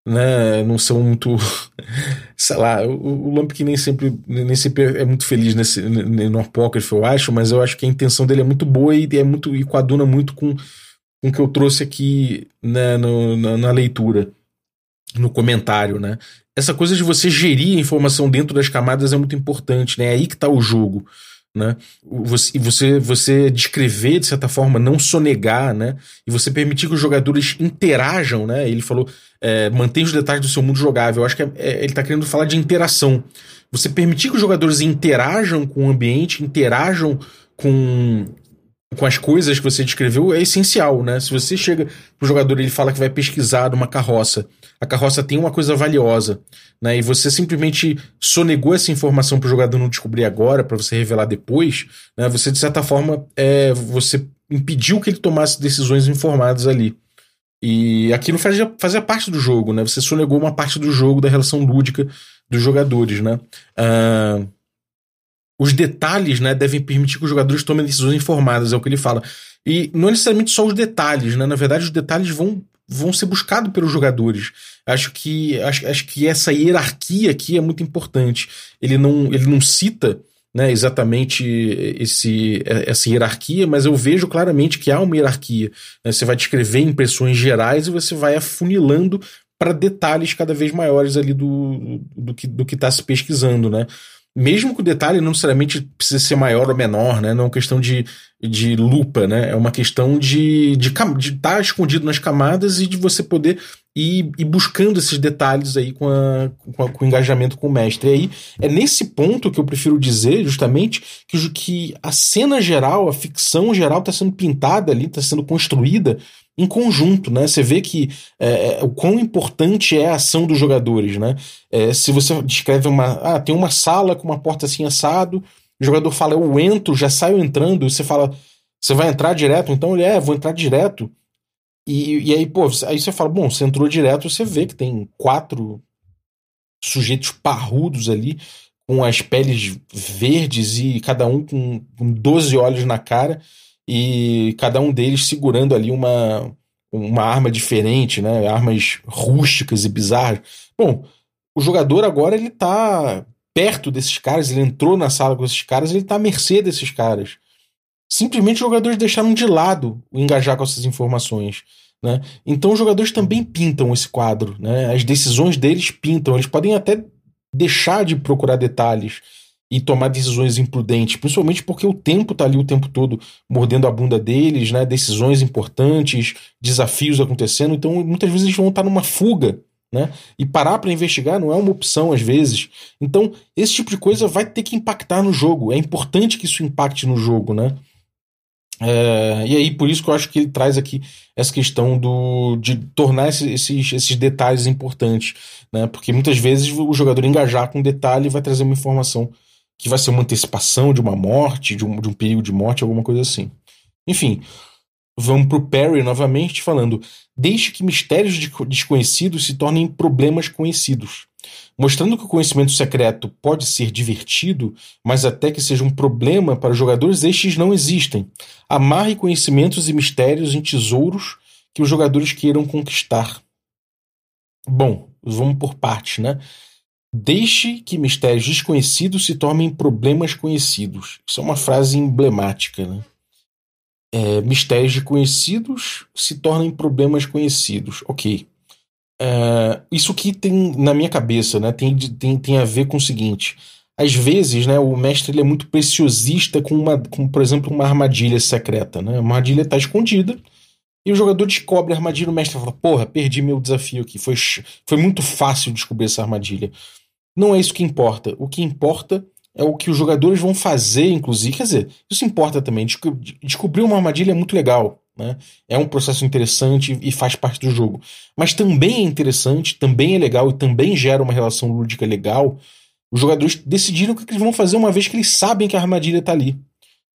Né? Não são muito. sei lá, o, o Lampkin nem sempre, nem sempre é muito feliz nesse, no Apócrifo, eu acho, mas eu acho que a intenção dele é muito boa e, é muito, e coaduna muito com, com o que eu trouxe aqui né, no, na, na leitura no comentário, né? Essa coisa de você gerir a informação dentro das camadas é muito importante, né? É aí que está o jogo. Né? Você, você, você descrever, de certa forma, não sonegar, né? E você permitir que os jogadores interajam, né? Ele falou, é, mantém os detalhes do seu mundo jogável. Eu acho que é, é, ele está querendo falar de interação. Você permitir que os jogadores interajam com o ambiente, interajam com, com as coisas que você descreveu é essencial, né? Se você chega pro jogador e ele fala que vai pesquisar uma carroça, a carroça tem uma coisa valiosa, né? E você simplesmente sonegou essa informação pro jogador não descobrir agora, para você revelar depois, né? Você de certa forma é, você impediu que ele tomasse decisões informadas ali. E aquilo fazia, fazia parte do jogo, né? Você sonegou uma parte do jogo da relação lúdica dos jogadores, né? Uh, os detalhes né, devem permitir que os jogadores tomem decisões informadas, é o que ele fala. E não necessariamente só os detalhes, né? Na verdade, os detalhes vão, vão ser buscados pelos jogadores. Acho que, acho, acho que essa hierarquia aqui é muito importante. Ele não, ele não cita né, exatamente esse, essa hierarquia, mas eu vejo claramente que há uma hierarquia. Né? Você vai descrever impressões gerais e você vai afunilando para detalhes cada vez maiores ali do, do que do está se pesquisando, né? Mesmo que o detalhe não necessariamente precisa ser maior ou menor, né? Não é uma questão de, de lupa, né? É uma questão de estar de, de tá escondido nas camadas e de você poder ir, ir buscando esses detalhes aí com, a, com, a, com, o engajamento com o mestre. E aí é nesse ponto que eu prefiro dizer, justamente, que, que a cena geral, a ficção geral está sendo pintada ali, está sendo construída em conjunto, né? Você vê que é, é, o quão importante é a ação dos jogadores, né? É, se você descreve uma. Ah, tem uma sala com uma porta assim assado, o jogador fala, eu entro, já saio entrando, você fala, você vai entrar direto? Então ele é, vou entrar direto. E, e aí, pô, aí você fala, bom, você entrou direto, você vê que tem quatro sujeitos parrudos ali, com as peles verdes e cada um com, com 12 olhos na cara e cada um deles segurando ali uma, uma arma diferente, né? Armas rústicas e bizarras. Bom, o jogador agora ele tá perto desses caras, ele entrou na sala com esses caras, ele tá à mercê desses caras. Simplesmente os jogadores deixaram de lado o engajar com essas informações. Né? Então os jogadores também pintam esse quadro. Né? As decisões deles pintam. Eles podem até deixar de procurar detalhes e tomar decisões imprudentes, principalmente porque o tempo está ali o tempo todo mordendo a bunda deles, né? Decisões importantes, desafios acontecendo, então muitas vezes eles vão estar numa fuga, né? E parar para investigar não é uma opção às vezes. Então, esse tipo de coisa vai ter que impactar no jogo. É importante que isso impacte no jogo, né? É, e aí, por isso que eu acho que ele traz aqui essa questão do, de tornar esses, esses detalhes importantes. Né? Porque muitas vezes o jogador engajar com um detalhe vai trazer uma informação que vai ser uma antecipação de uma morte, de um, de um perigo de morte, alguma coisa assim. Enfim, vamos para o Perry novamente, falando: deixe que mistérios desconhecidos se tornem problemas conhecidos. Mostrando que o conhecimento secreto pode ser divertido, mas até que seja um problema para os jogadores, estes não existem. Amarre conhecimentos e mistérios em tesouros que os jogadores queiram conquistar. Bom, vamos por partes, né? Deixe que mistérios desconhecidos se tornem problemas conhecidos. Isso é uma frase emblemática, né? É, mistérios desconhecidos se tornem problemas conhecidos. Ok. É, isso que tem na minha cabeça, né? Tem, tem, tem a ver com o seguinte. Às vezes, né, o mestre ele é muito preciosista com, uma, com, por exemplo, uma armadilha secreta. Né? Uma armadilha está escondida e o jogador descobre a armadilha. O mestre fala: Porra, perdi meu desafio aqui. Foi, foi muito fácil descobrir essa armadilha. Não é isso que importa. O que importa é o que os jogadores vão fazer, inclusive. Quer dizer, isso importa também. Descobrir uma armadilha é muito legal. Né? É um processo interessante e faz parte do jogo. Mas também é interessante, também é legal e também gera uma relação lúdica legal. Os jogadores decidiram o que eles vão fazer uma vez que eles sabem que a armadilha está ali.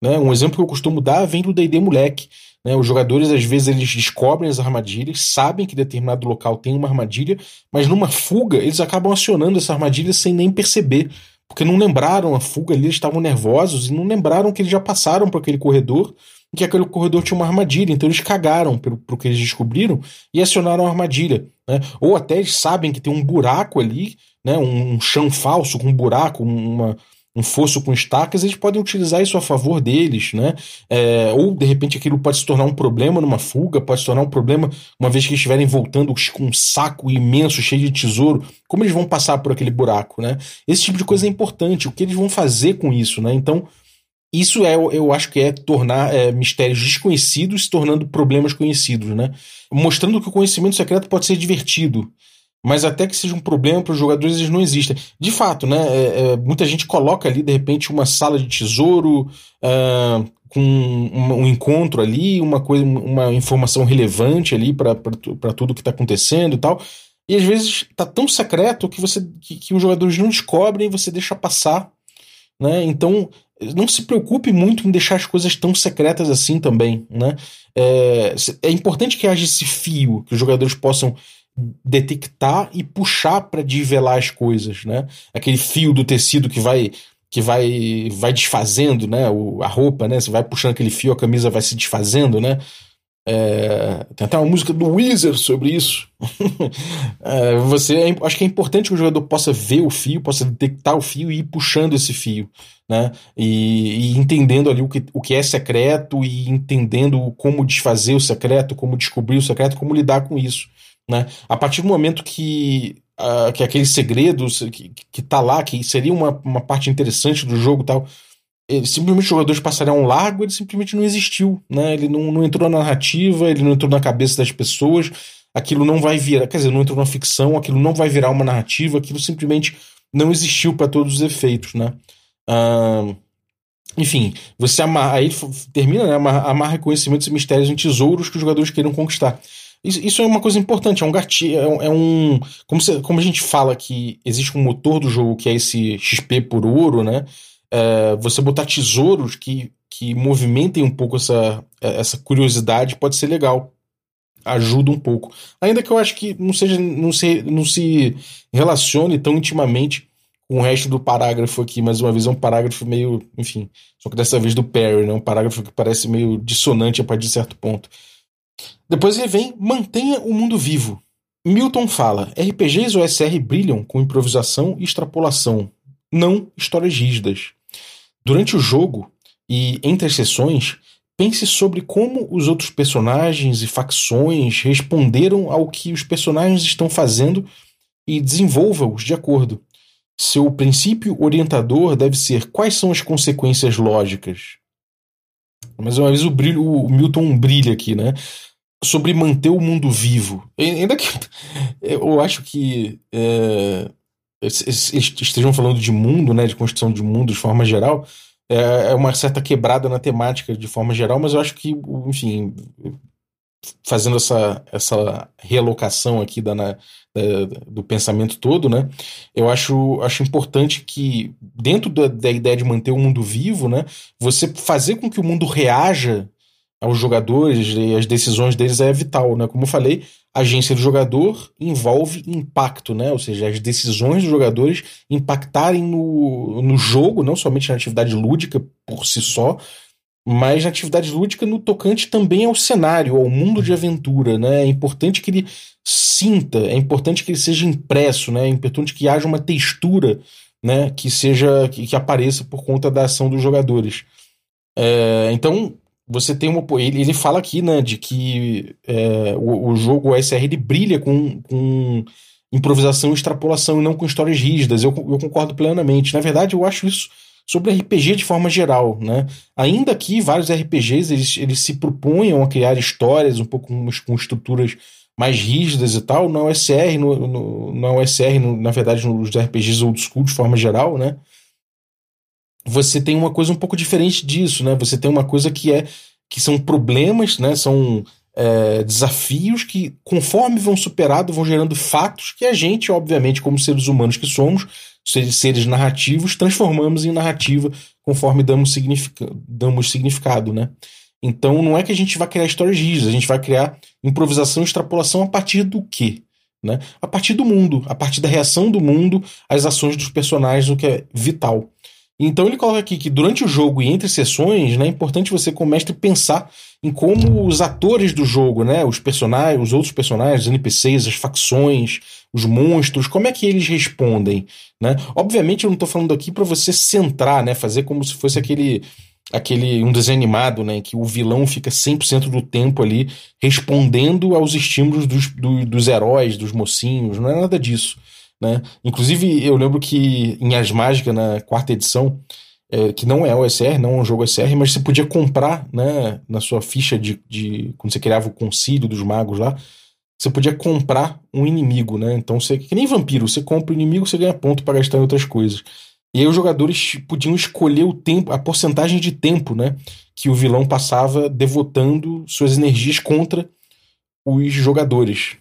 Né? Um exemplo que eu costumo dar vem do D&D Moleque. Né? Os jogadores, às vezes, eles descobrem as armadilhas, sabem que determinado local tem uma armadilha, mas numa fuga, eles acabam acionando essa armadilha sem nem perceber. Porque não lembraram a fuga ali, eles estavam nervosos e não lembraram que eles já passaram por aquele corredor que aquele corredor tinha uma armadilha, então eles cagaram pelo, pelo que eles descobriram e acionaram a armadilha. Né? Ou até eles sabem que tem um buraco ali, né? um, um chão falso com um buraco, uma, um fosso com estacas, eles podem utilizar isso a favor deles, né? É, ou de repente aquilo pode se tornar um problema numa fuga, pode se tornar um problema uma vez que eles estiverem voltando com um saco imenso cheio de tesouro. Como eles vão passar por aquele buraco, né? Esse tipo de coisa é importante. O que eles vão fazer com isso, né? Então isso é, eu acho que é tornar é, mistérios desconhecidos se tornando problemas conhecidos, né? Mostrando que o conhecimento secreto pode ser divertido, mas até que seja um problema para os jogadores, eles não existem. De fato, né? É, é, muita gente coloca ali, de repente, uma sala de tesouro uh, com um, um, encontro ali, uma coisa, uma informação relevante ali para tudo que está acontecendo e tal. E às vezes está tão secreto que você que, que os jogadores não descobrem e você deixa passar. Né? Então, não se preocupe muito em deixar as coisas tão secretas assim também, né? É, é importante que haja esse fio, que os jogadores possam detectar e puxar para desvelar as coisas, né? Aquele fio do tecido que vai que vai vai desfazendo, né? O, a roupa, né? Você vai puxando aquele fio, a camisa vai se desfazendo, né? É, tem até uma música do Weezer sobre isso. é, você, é, acho que é importante que o jogador possa ver o fio, possa detectar o fio e ir puxando esse fio, né? E, e, entendendo ali o que, o que é secreto e entendendo como desfazer o secreto, como descobrir o secreto, como lidar com isso, né? A partir do momento que, uh, que aquele segredo que, que tá lá, que seria uma, uma parte interessante do jogo tal, ele, simplesmente os jogadores passariam largo, ele simplesmente não existiu, né? Ele não, não entrou na narrativa, ele não entrou na cabeça das pessoas, aquilo não vai virar, quer dizer, não entrou na ficção, aquilo não vai virar uma narrativa, aquilo simplesmente não existiu para todos os efeitos, né? Ah, enfim, você amarra, aí termina, né? Amarra, amarra conhecimentos e mistérios em tesouros que os jogadores queiram conquistar. Isso, isso é uma coisa importante, é um gatilho, é um. é um- como, se- como a gente fala que existe um motor do jogo que é esse XP por ouro, né? É, você botar tesouros que, que movimentem um pouco essa, essa curiosidade pode ser legal. Ajuda um pouco. Ainda que eu acho que não seja, não se, não se relacione tão intimamente com o resto do parágrafo aqui, mais uma vez é um parágrafo meio, enfim, só que dessa vez do Perry, né? Um parágrafo que parece meio dissonante a partir de certo ponto. Depois ele vem, mantenha o mundo vivo. Milton fala: RPGs ou SR brilham com improvisação e extrapolação, não histórias rígidas. Durante o jogo e entre as sessões, pense sobre como os outros personagens e facções responderam ao que os personagens estão fazendo e desenvolva-os de acordo. Seu princípio orientador deve ser quais são as consequências lógicas. Mais uma vez o, brilho, o Milton brilha aqui, né? Sobre manter o mundo vivo. Ainda que eu acho que é, estejam falando de mundo, né? De construção de mundo de forma geral. É é uma certa quebrada na temática de forma geral, mas eu acho que, enfim, fazendo essa, essa realocação aqui da, na- da- do pensamento todo, né? Eu acho, acho importante que, dentro da, da ideia de manter o mundo vivo, né? Você fazer com que o mundo reaja aos jogadores e às decisões deles é vital, né? Como eu falei, a agência do jogador envolve impacto, né? Ou seja, as decisões dos jogadores impactarem no, no jogo, não somente na atividade lúdica por si só, mas na atividade lúdica no tocante também ao cenário, ao mundo de aventura, né? É importante que ele sinta, é importante que ele seja impresso, né? É importante que haja uma textura, né? Que seja que, que apareça por conta da ação dos jogadores. É, então você tem uma ele, ele fala aqui, né? De que é, o, o jogo OSR ele brilha com, com improvisação e extrapolação e não com histórias rígidas. Eu, eu concordo plenamente. Na verdade, eu acho isso sobre RPG de forma geral, né? Ainda que vários RPGs eles, eles se proponham a criar histórias um pouco com, com estruturas mais rígidas e tal, na OSR, no, no, na OSR, na verdade, nos RPGs old school de forma geral, né? Você tem uma coisa um pouco diferente disso, né? Você tem uma coisa que é que são problemas, né? São é, desafios que, conforme vão superados, vão gerando fatos que a gente, obviamente, como seres humanos que somos, seres, seres narrativos, transformamos em narrativa conforme damos, significa, damos significado, né? Então não é que a gente vai criar histórias rígidas, a gente vai criar improvisação e extrapolação a partir do quê? Né? A partir do mundo, a partir da reação do mundo às ações dos personagens, o que é vital. Então ele coloca aqui que durante o jogo e entre sessões, né, é importante você, como mestre, pensar em como os atores do jogo, né, os personagens, os outros personagens, os NPCs, as facções, os monstros, como é que eles respondem, né? Obviamente eu não estou falando aqui para você centrar, né, fazer como se fosse aquele aquele um desenho animado, né, que o vilão fica 100% do tempo ali respondendo aos estímulos dos, do, dos heróis, dos mocinhos, não é nada disso. Né? Inclusive, eu lembro que em As Mágicas, na quarta edição, é, que não é OSR, não é um jogo OSR, mas você podia comprar né, na sua ficha de, de. Quando você criava o concílio dos magos lá, você podia comprar um inimigo, né? Então você. Que nem vampiro, você compra o inimigo, você ganha ponto para gastar em outras coisas. E aí os jogadores podiam escolher o tempo, a porcentagem de tempo, né? Que o vilão passava devotando suas energias contra os jogadores.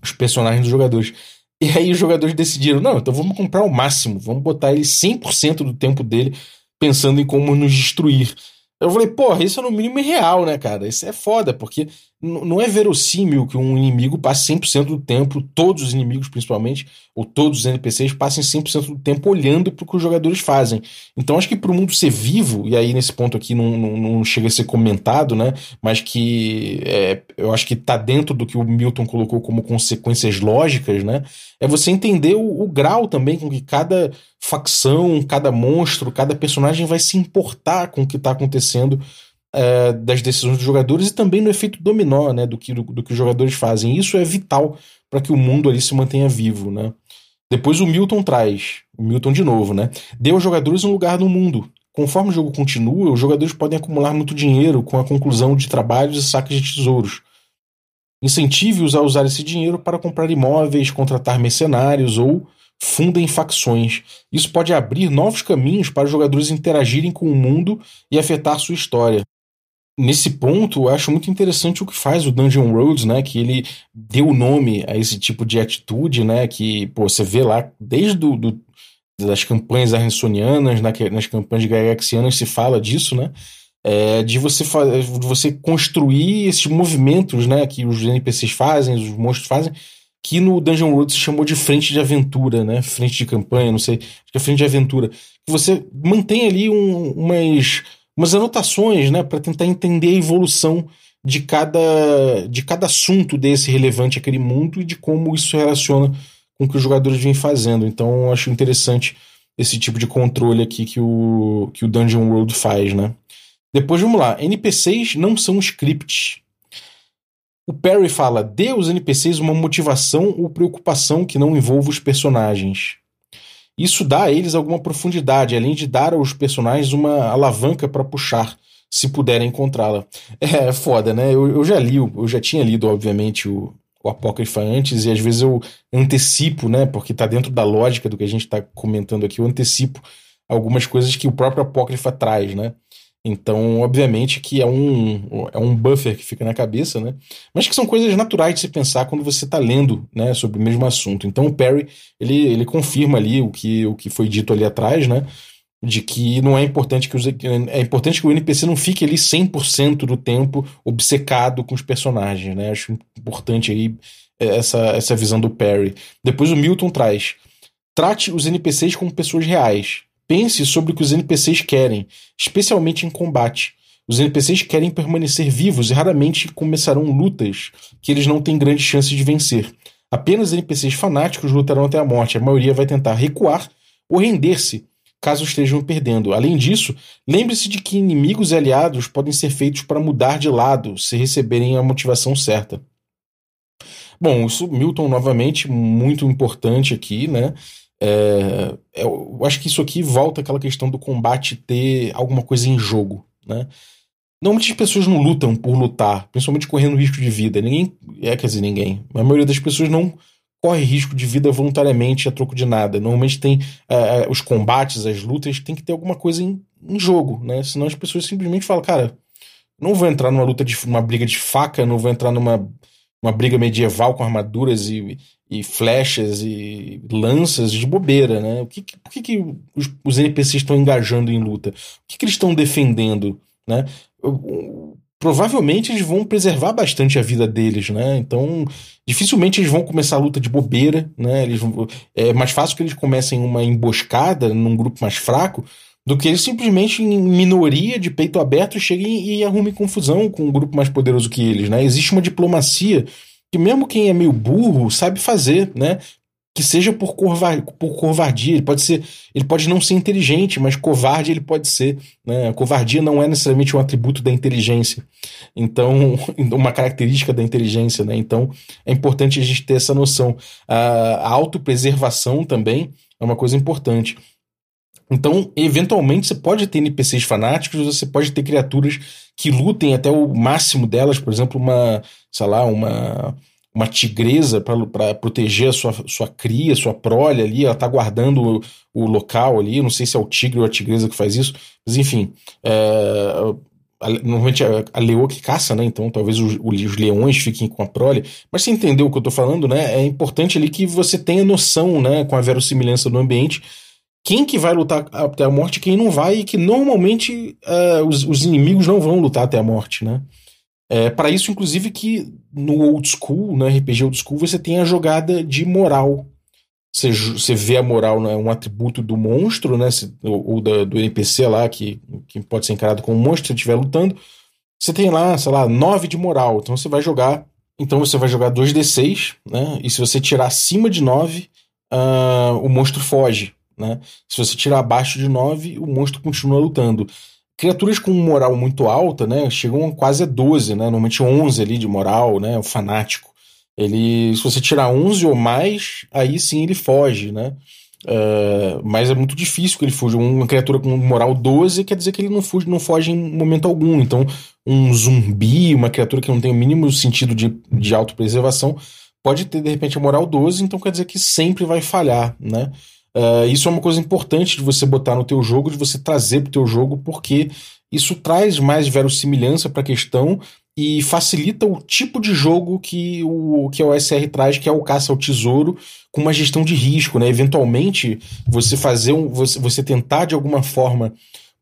Os personagens dos jogadores. E aí os jogadores decidiram, não, então vamos comprar o máximo, vamos botar ele 100% do tempo dele pensando em como nos destruir. Eu falei, porra, isso é no mínimo irreal, né, cara? Isso é foda, porque não é verossímil que um inimigo passe 100% do tempo, todos os inimigos principalmente, ou todos os NPCs passem 100% do tempo olhando para o que os jogadores fazem. Então acho que para o mundo ser vivo, e aí nesse ponto aqui não, não, não chega a ser comentado, né, mas que é, eu acho que está dentro do que o Milton colocou como consequências lógicas, né, é você entender o, o grau também com que cada facção, cada monstro, cada personagem vai se importar com o que está acontecendo é, das decisões dos jogadores e também no efeito dominó, né, do que, do, do que os jogadores fazem. Isso é vital para que o mundo ali se mantenha vivo, né. Depois o Milton traz, o Milton de novo, né, dê aos jogadores um lugar no mundo. Conforme o jogo continua, os jogadores podem acumular muito dinheiro com a conclusão de trabalhos e saques de tesouros. Incentive-os a usar esse dinheiro para comprar imóveis, contratar mercenários ou fundem facções. Isso pode abrir novos caminhos para os jogadores interagirem com o mundo e afetar sua história. Nesse ponto, eu acho muito interessante o que faz o Dungeon Roads, né? Que ele deu nome a esse tipo de atitude, né? Que pô, você vê lá desde do, do das campanhas arrensonianas, nas campanhas gygaxianas se fala disso, né? É, de você de você construir esses movimentos, né? Que os NPCs fazem, os monstros fazem, que no Dungeon Road se chamou de frente de aventura, né? Frente de campanha, não sei, acho que é frente de aventura. Você mantém ali um, umas umas anotações, né, para tentar entender a evolução de cada, de cada assunto desse relevante àquele mundo e de como isso se relaciona com o que os jogadores vêm fazendo. Então, eu acho interessante esse tipo de controle aqui que o, que o Dungeon World faz, né? Depois, vamos lá. NPCs não são scripts. O Perry fala: dê aos NPCs uma motivação ou preocupação que não envolva os personagens. Isso dá a eles alguma profundidade, além de dar aos personagens uma alavanca para puxar, se puderem encontrá-la. É foda, né? Eu, eu já li, eu já tinha lido, obviamente, o, o Apócrifa antes, e às vezes eu antecipo, né? Porque tá dentro da lógica do que a gente está comentando aqui, eu antecipo algumas coisas que o próprio Apócrifa traz, né? Então, obviamente que é um, é um buffer que fica na cabeça, né? Mas que são coisas naturais de se pensar quando você está lendo né, sobre o mesmo assunto. Então, o Perry, ele, ele confirma ali o que, o que foi dito ali atrás, né? De que não é importante que os, é importante que o NPC não fique ali 100% do tempo obcecado com os personagens, né? Acho importante aí essa, essa visão do Perry. Depois o Milton traz: trate os NPCs como pessoas reais Pense sobre o que os NPCs querem, especialmente em combate. Os NPCs querem permanecer vivos e raramente começarão lutas que eles não têm grande chance de vencer. Apenas NPCs fanáticos lutarão até a morte. A maioria vai tentar recuar ou render-se caso estejam perdendo. Além disso, lembre-se de que inimigos e aliados podem ser feitos para mudar de lado se receberem a motivação certa. Bom, isso Milton novamente muito importante aqui, né? É, é, eu acho que isso aqui volta àquela questão do combate ter alguma coisa em jogo, né? Normalmente as pessoas não lutam por lutar, principalmente correndo risco de vida. Ninguém, é, quer dizer, ninguém. A maioria das pessoas não corre risco de vida voluntariamente a troco de nada. Normalmente tem é, é, os combates, as lutas, tem que ter alguma coisa em, em, jogo, né? Senão as pessoas simplesmente falam, cara, não vou entrar numa luta de uma briga de faca, não vou entrar numa uma briga medieval com armaduras e, e flechas e lanças de bobeira, né? O que, por que, que os, os NPCs estão engajando em luta? O que, que eles estão defendendo, né? Provavelmente eles vão preservar bastante a vida deles, né? Então, dificilmente eles vão começar a luta de bobeira, né? Eles é mais fácil que eles comecem uma emboscada num grupo mais fraco do que eles simplesmente em minoria de peito aberto cheguem e arrumem confusão com um grupo mais poderoso que eles, né? Existe uma diplomacia que mesmo quem é meio burro sabe fazer, né? Que seja por, por covardia, ele pode ser, ele pode não ser inteligente, mas covarde ele pode ser, né? A covardia não é necessariamente um atributo da inteligência. Então, uma característica da inteligência, né? Então, é importante a gente ter essa noção. A, a autopreservação também é uma coisa importante. Então, eventualmente, você pode ter NPCs fanáticos, você pode ter criaturas que lutem até o máximo delas, por exemplo, uma, sei lá, uma, uma tigresa para proteger a sua, sua cria, sua prole ali, ela tá guardando o, o, local ali, não sei se é o tigre ou a tigresa que faz isso, mas enfim, é, a, normalmente a, a leoa que caça, né, então talvez os, os, leões fiquem com a prole, mas você entendeu o que eu tô falando, né, é importante ali que você tenha noção, né, com a verossimilhança do ambiente, quem que vai lutar até a morte quem não vai, e que normalmente uh, os, os, inimigos não vão lutar até a morte, né? É, para isso, inclusive, que no old school, né, RPG old school, você tem a jogada de moral. Você, você vê a moral, né, um atributo do monstro, né, se, ou, ou da, do NPC lá, que, que pode ser encarado como monstro se estiver lutando. Você tem lá, sei lá, 9 de moral. Então você vai jogar. Então você vai jogar 2d6, né? E se você tirar acima de 9, uh, ah, o monstro foge. Né? Se você tirar abaixo de 9, o monstro continua lutando. Criaturas com moral muito alta, né, chegam quase a 12, né, normalmente 11 ali de moral, né, o fanático. Ele, se você tirar 11 ou mais, aí sim ele foge, né? Uh, mas é muito difícil que ele fuja. Uma criatura com moral 12 quer dizer que ele não foge, não foge em momento algum. Então, um zumbi, uma criatura que não tem o mínimo sentido de, de autopreservação, pode ter de repente a moral 12, então quer dizer que sempre vai falhar, né? Uh, isso é uma coisa importante de você botar no teu jogo, de você trazer para o teu jogo, porque isso traz mais verossimilhança para a questão e facilita o tipo de jogo que o que a OSR traz, que é o caça ao tesouro, com uma gestão de risco, né? Eventualmente, você fazer um, você, você tentar de alguma forma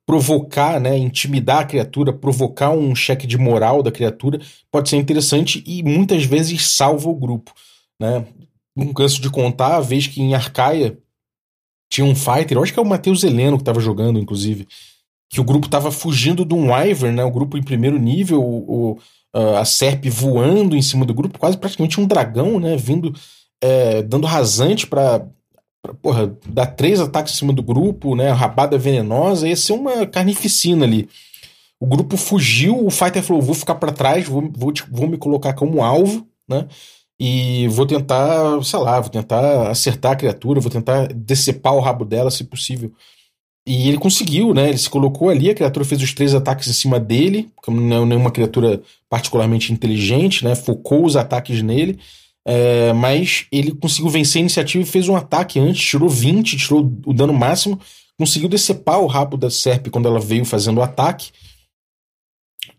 provocar, né, intimidar a criatura, provocar um cheque de moral da criatura, pode ser interessante e muitas vezes salva o grupo, né? Não canso de contar a vez que em Arcaia tinha um fighter, eu acho que é o Matheus Heleno que estava jogando, inclusive, que o grupo estava fugindo de um Wyvern, né? O grupo em primeiro nível, o, o, a Serp voando em cima do grupo, quase praticamente um dragão, né? Vindo, é, dando rasante para porra, dar três ataques em cima do grupo, né? Rabada venenosa, ia ser uma carnificina ali. O grupo fugiu, o Fighter falou: vou ficar para trás, vou, vou, vou me colocar como alvo, né? E vou tentar, sei lá, vou tentar acertar a criatura, vou tentar decepar o rabo dela, se possível. E ele conseguiu, né? Ele se colocou ali, a criatura fez os três ataques em cima dele, como não é nenhuma criatura particularmente inteligente, né? Focou os ataques nele. É, mas ele conseguiu vencer a iniciativa e fez um ataque antes, tirou 20, tirou o dano máximo, conseguiu decepar o rabo da Serp quando ela veio fazendo o ataque.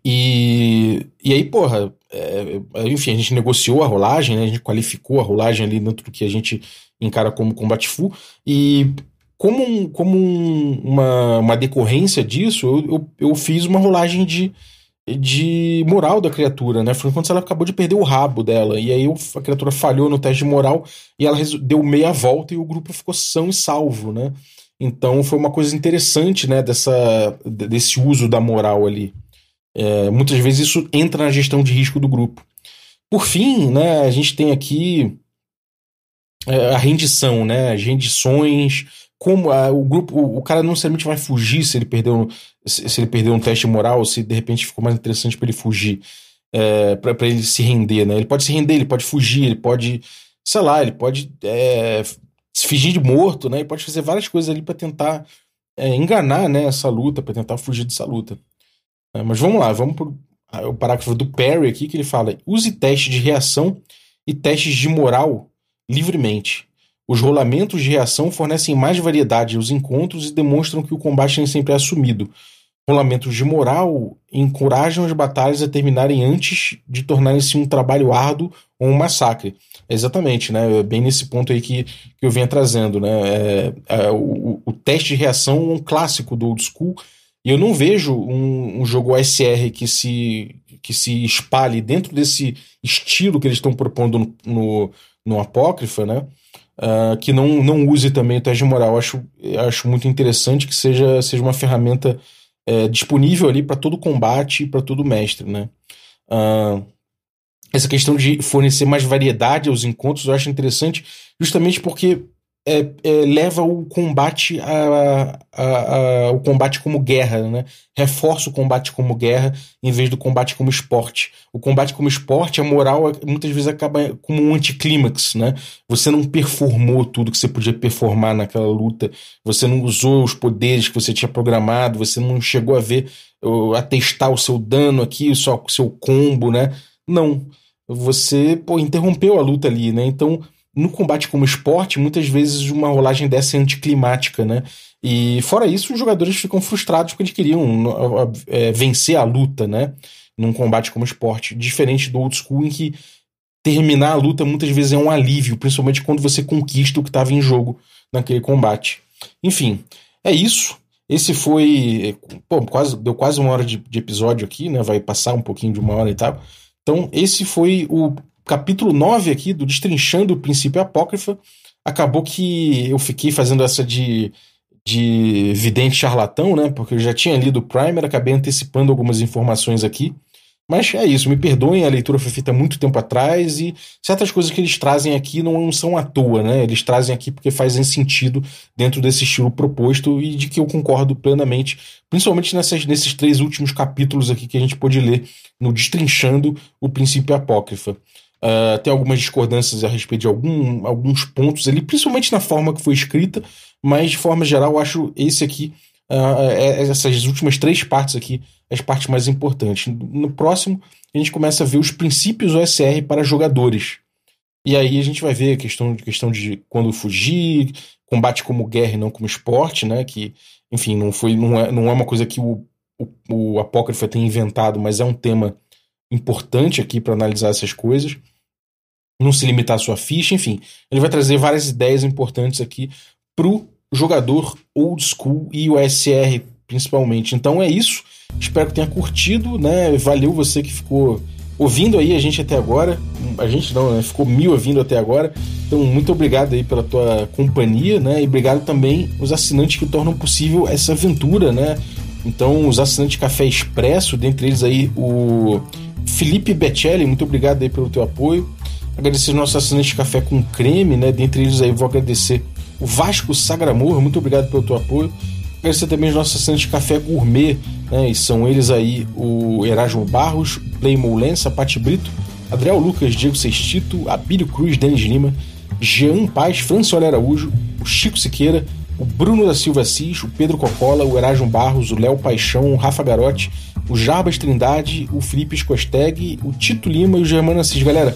E, e aí, porra, é, enfim, a gente negociou a rolagem, né, a gente qualificou a rolagem ali dentro do que a gente encara como combate full. E como, um, como um, uma, uma decorrência disso, eu, eu, eu, fiz uma rolagem de, de moral da criatura, né? Foi quando ela acabou de perder o rabo dela. E aí a criatura falhou no teste de moral e ela deu meia volta e o grupo ficou são e salvo, né? Então foi uma coisa interessante, né? Dessa, desse uso da moral ali. É, muitas vezes isso entra na gestão de risco do grupo. Por fim, né? A gente tem aqui é, a rendição, né? As rendições como a, o grupo, o, o, cara não necessariamente vai fugir se ele perdeu, se, se ele perdeu um teste moral, se de repente ficou mais interessante para ele fugir, é, para ele se render, né? Ele pode se render, ele pode fugir, ele pode, sei lá, ele pode é, se fingir de morto, né? Ele pode fazer várias coisas ali para tentar é, enganar, né? Essa luta, para tentar fugir dessa luta. É, mas vamos lá, vamos para o parágrafo do Perry aqui que ele fala: use testes de reação e testes de moral livremente os rolamentos de reação fornecem mais variedade aos encontros e demonstram que o combate nem sempre é assumido. Rolamentos de moral encorajam as batalhas a terminarem antes de tornarem-se um trabalho árduo ou um massacre. Exatamente, né? É bem nesse ponto aí que, que eu venho trazendo, né? É, é, o, o, teste de reação é um clássico do old school e eu não vejo um, um jogo OSR que se, que se espalhe dentro desse estilo que eles estão propondo no, no, no Apócrifa, né? uh, que não, não use também o teste de moral. Acho, acho muito interessante que seja, seja uma ferramenta é, disponível ali para todo combate e para todo mestre, né? Uh, essa questão de fornecer mais variedade aos encontros eu acho interessante, justamente porque é, é, leva o combate a, a, a, o combate como guerra, né? Reforça o combate como guerra em vez do combate como esporte. O combate como esporte, a moral muitas vezes acaba como um anticlímax, né? Você não performou tudo que você podia performar naquela luta, você não usou os poderes que você tinha programado, você não chegou a ver, a testar o seu dano aqui, o seu, o seu combo, né? Não. Você, pô, interrompeu a luta ali, né? Então no combate como esporte, muitas vezes uma rolagem dessa é anticlimática, né? E fora isso, os jogadores ficam frustrados porque eles queriam é, vencer a luta, né? Num combate como esporte. Diferente do old school, em que terminar a luta muitas vezes é um alívio, principalmente quando você conquista o que estava em jogo naquele combate. Enfim, é isso. Esse foi. Pô, quase, deu quase uma hora de, de episódio aqui, né? Vai passar um pouquinho de uma hora e tal. Então, esse foi o capítulo 9 aqui do Destrinchando o Princípio Apócrifa, acabou que eu fiquei fazendo essa de, de vidente charlatão, né? Porque eu já tinha lido o Primer, acabei antecipando algumas informações aqui. Mas é isso, me perdoem, a leitura foi feita muito tempo atrás e certas coisas que eles trazem aqui não são à toa, né? Eles trazem aqui porque fazem sentido dentro desse estilo proposto e de que eu concordo plenamente, principalmente nessas, nesses três últimos capítulos aqui que a gente pôde ler no Destrinchando o Princípio Apócrifa. Uh, tem algumas discordâncias a respeito de algum, alguns pontos ali, principalmente na forma que foi escrita, mas de forma geral eu acho esse aqui, uh, essas últimas três partes aqui, as partes mais importantes. No próximo, a gente começa a ver os princípios OSR para jogadores. E aí a gente vai ver a questão, questão de quando fugir, combate como guerra e não como esporte, né? Que, enfim, não foi não é, não é uma coisa que o, o, o Apócrifo tem inventado, mas é um tema importante aqui para analisar essas coisas. Não se limitar à sua ficha, enfim. Ele vai trazer várias ideias importantes aqui pro jogador old school e o SR principalmente. Então é isso. Espero que tenha curtido, né? Valeu você que ficou ouvindo aí a gente até agora. A gente não, né? Ficou me ouvindo até agora. Então, muito obrigado aí pela tua companhia, né? E obrigado também os assinantes que tornam possível essa aventura, né? Então, os assinantes Café Expresso, dentre eles aí o Felipe Becelli, muito obrigado aí pelo teu apoio. Agradecer os nossos assinantes Café com Creme, né? Dentre eles aí vou agradecer o Vasco Sagramor, muito obrigado pelo teu apoio. Agradecer também os nossos assinantes Café Gourmet, né? E são eles aí o Erasmo Barros, Playmo Lença, Pati Brito, Adriel Lucas, Diego Sextito, Abílio Cruz, Denis Lima, Jean Paz, Francioli Araújo, o Chico Siqueira, o Bruno da Silva Assis, o Pedro Cocola, o Erasmo Barros, o Léo Paixão, o Rafa Garotti, o Jarbas Trindade, o Felipe Scosteg, o Tito Lima e o Germano Assis. Galera,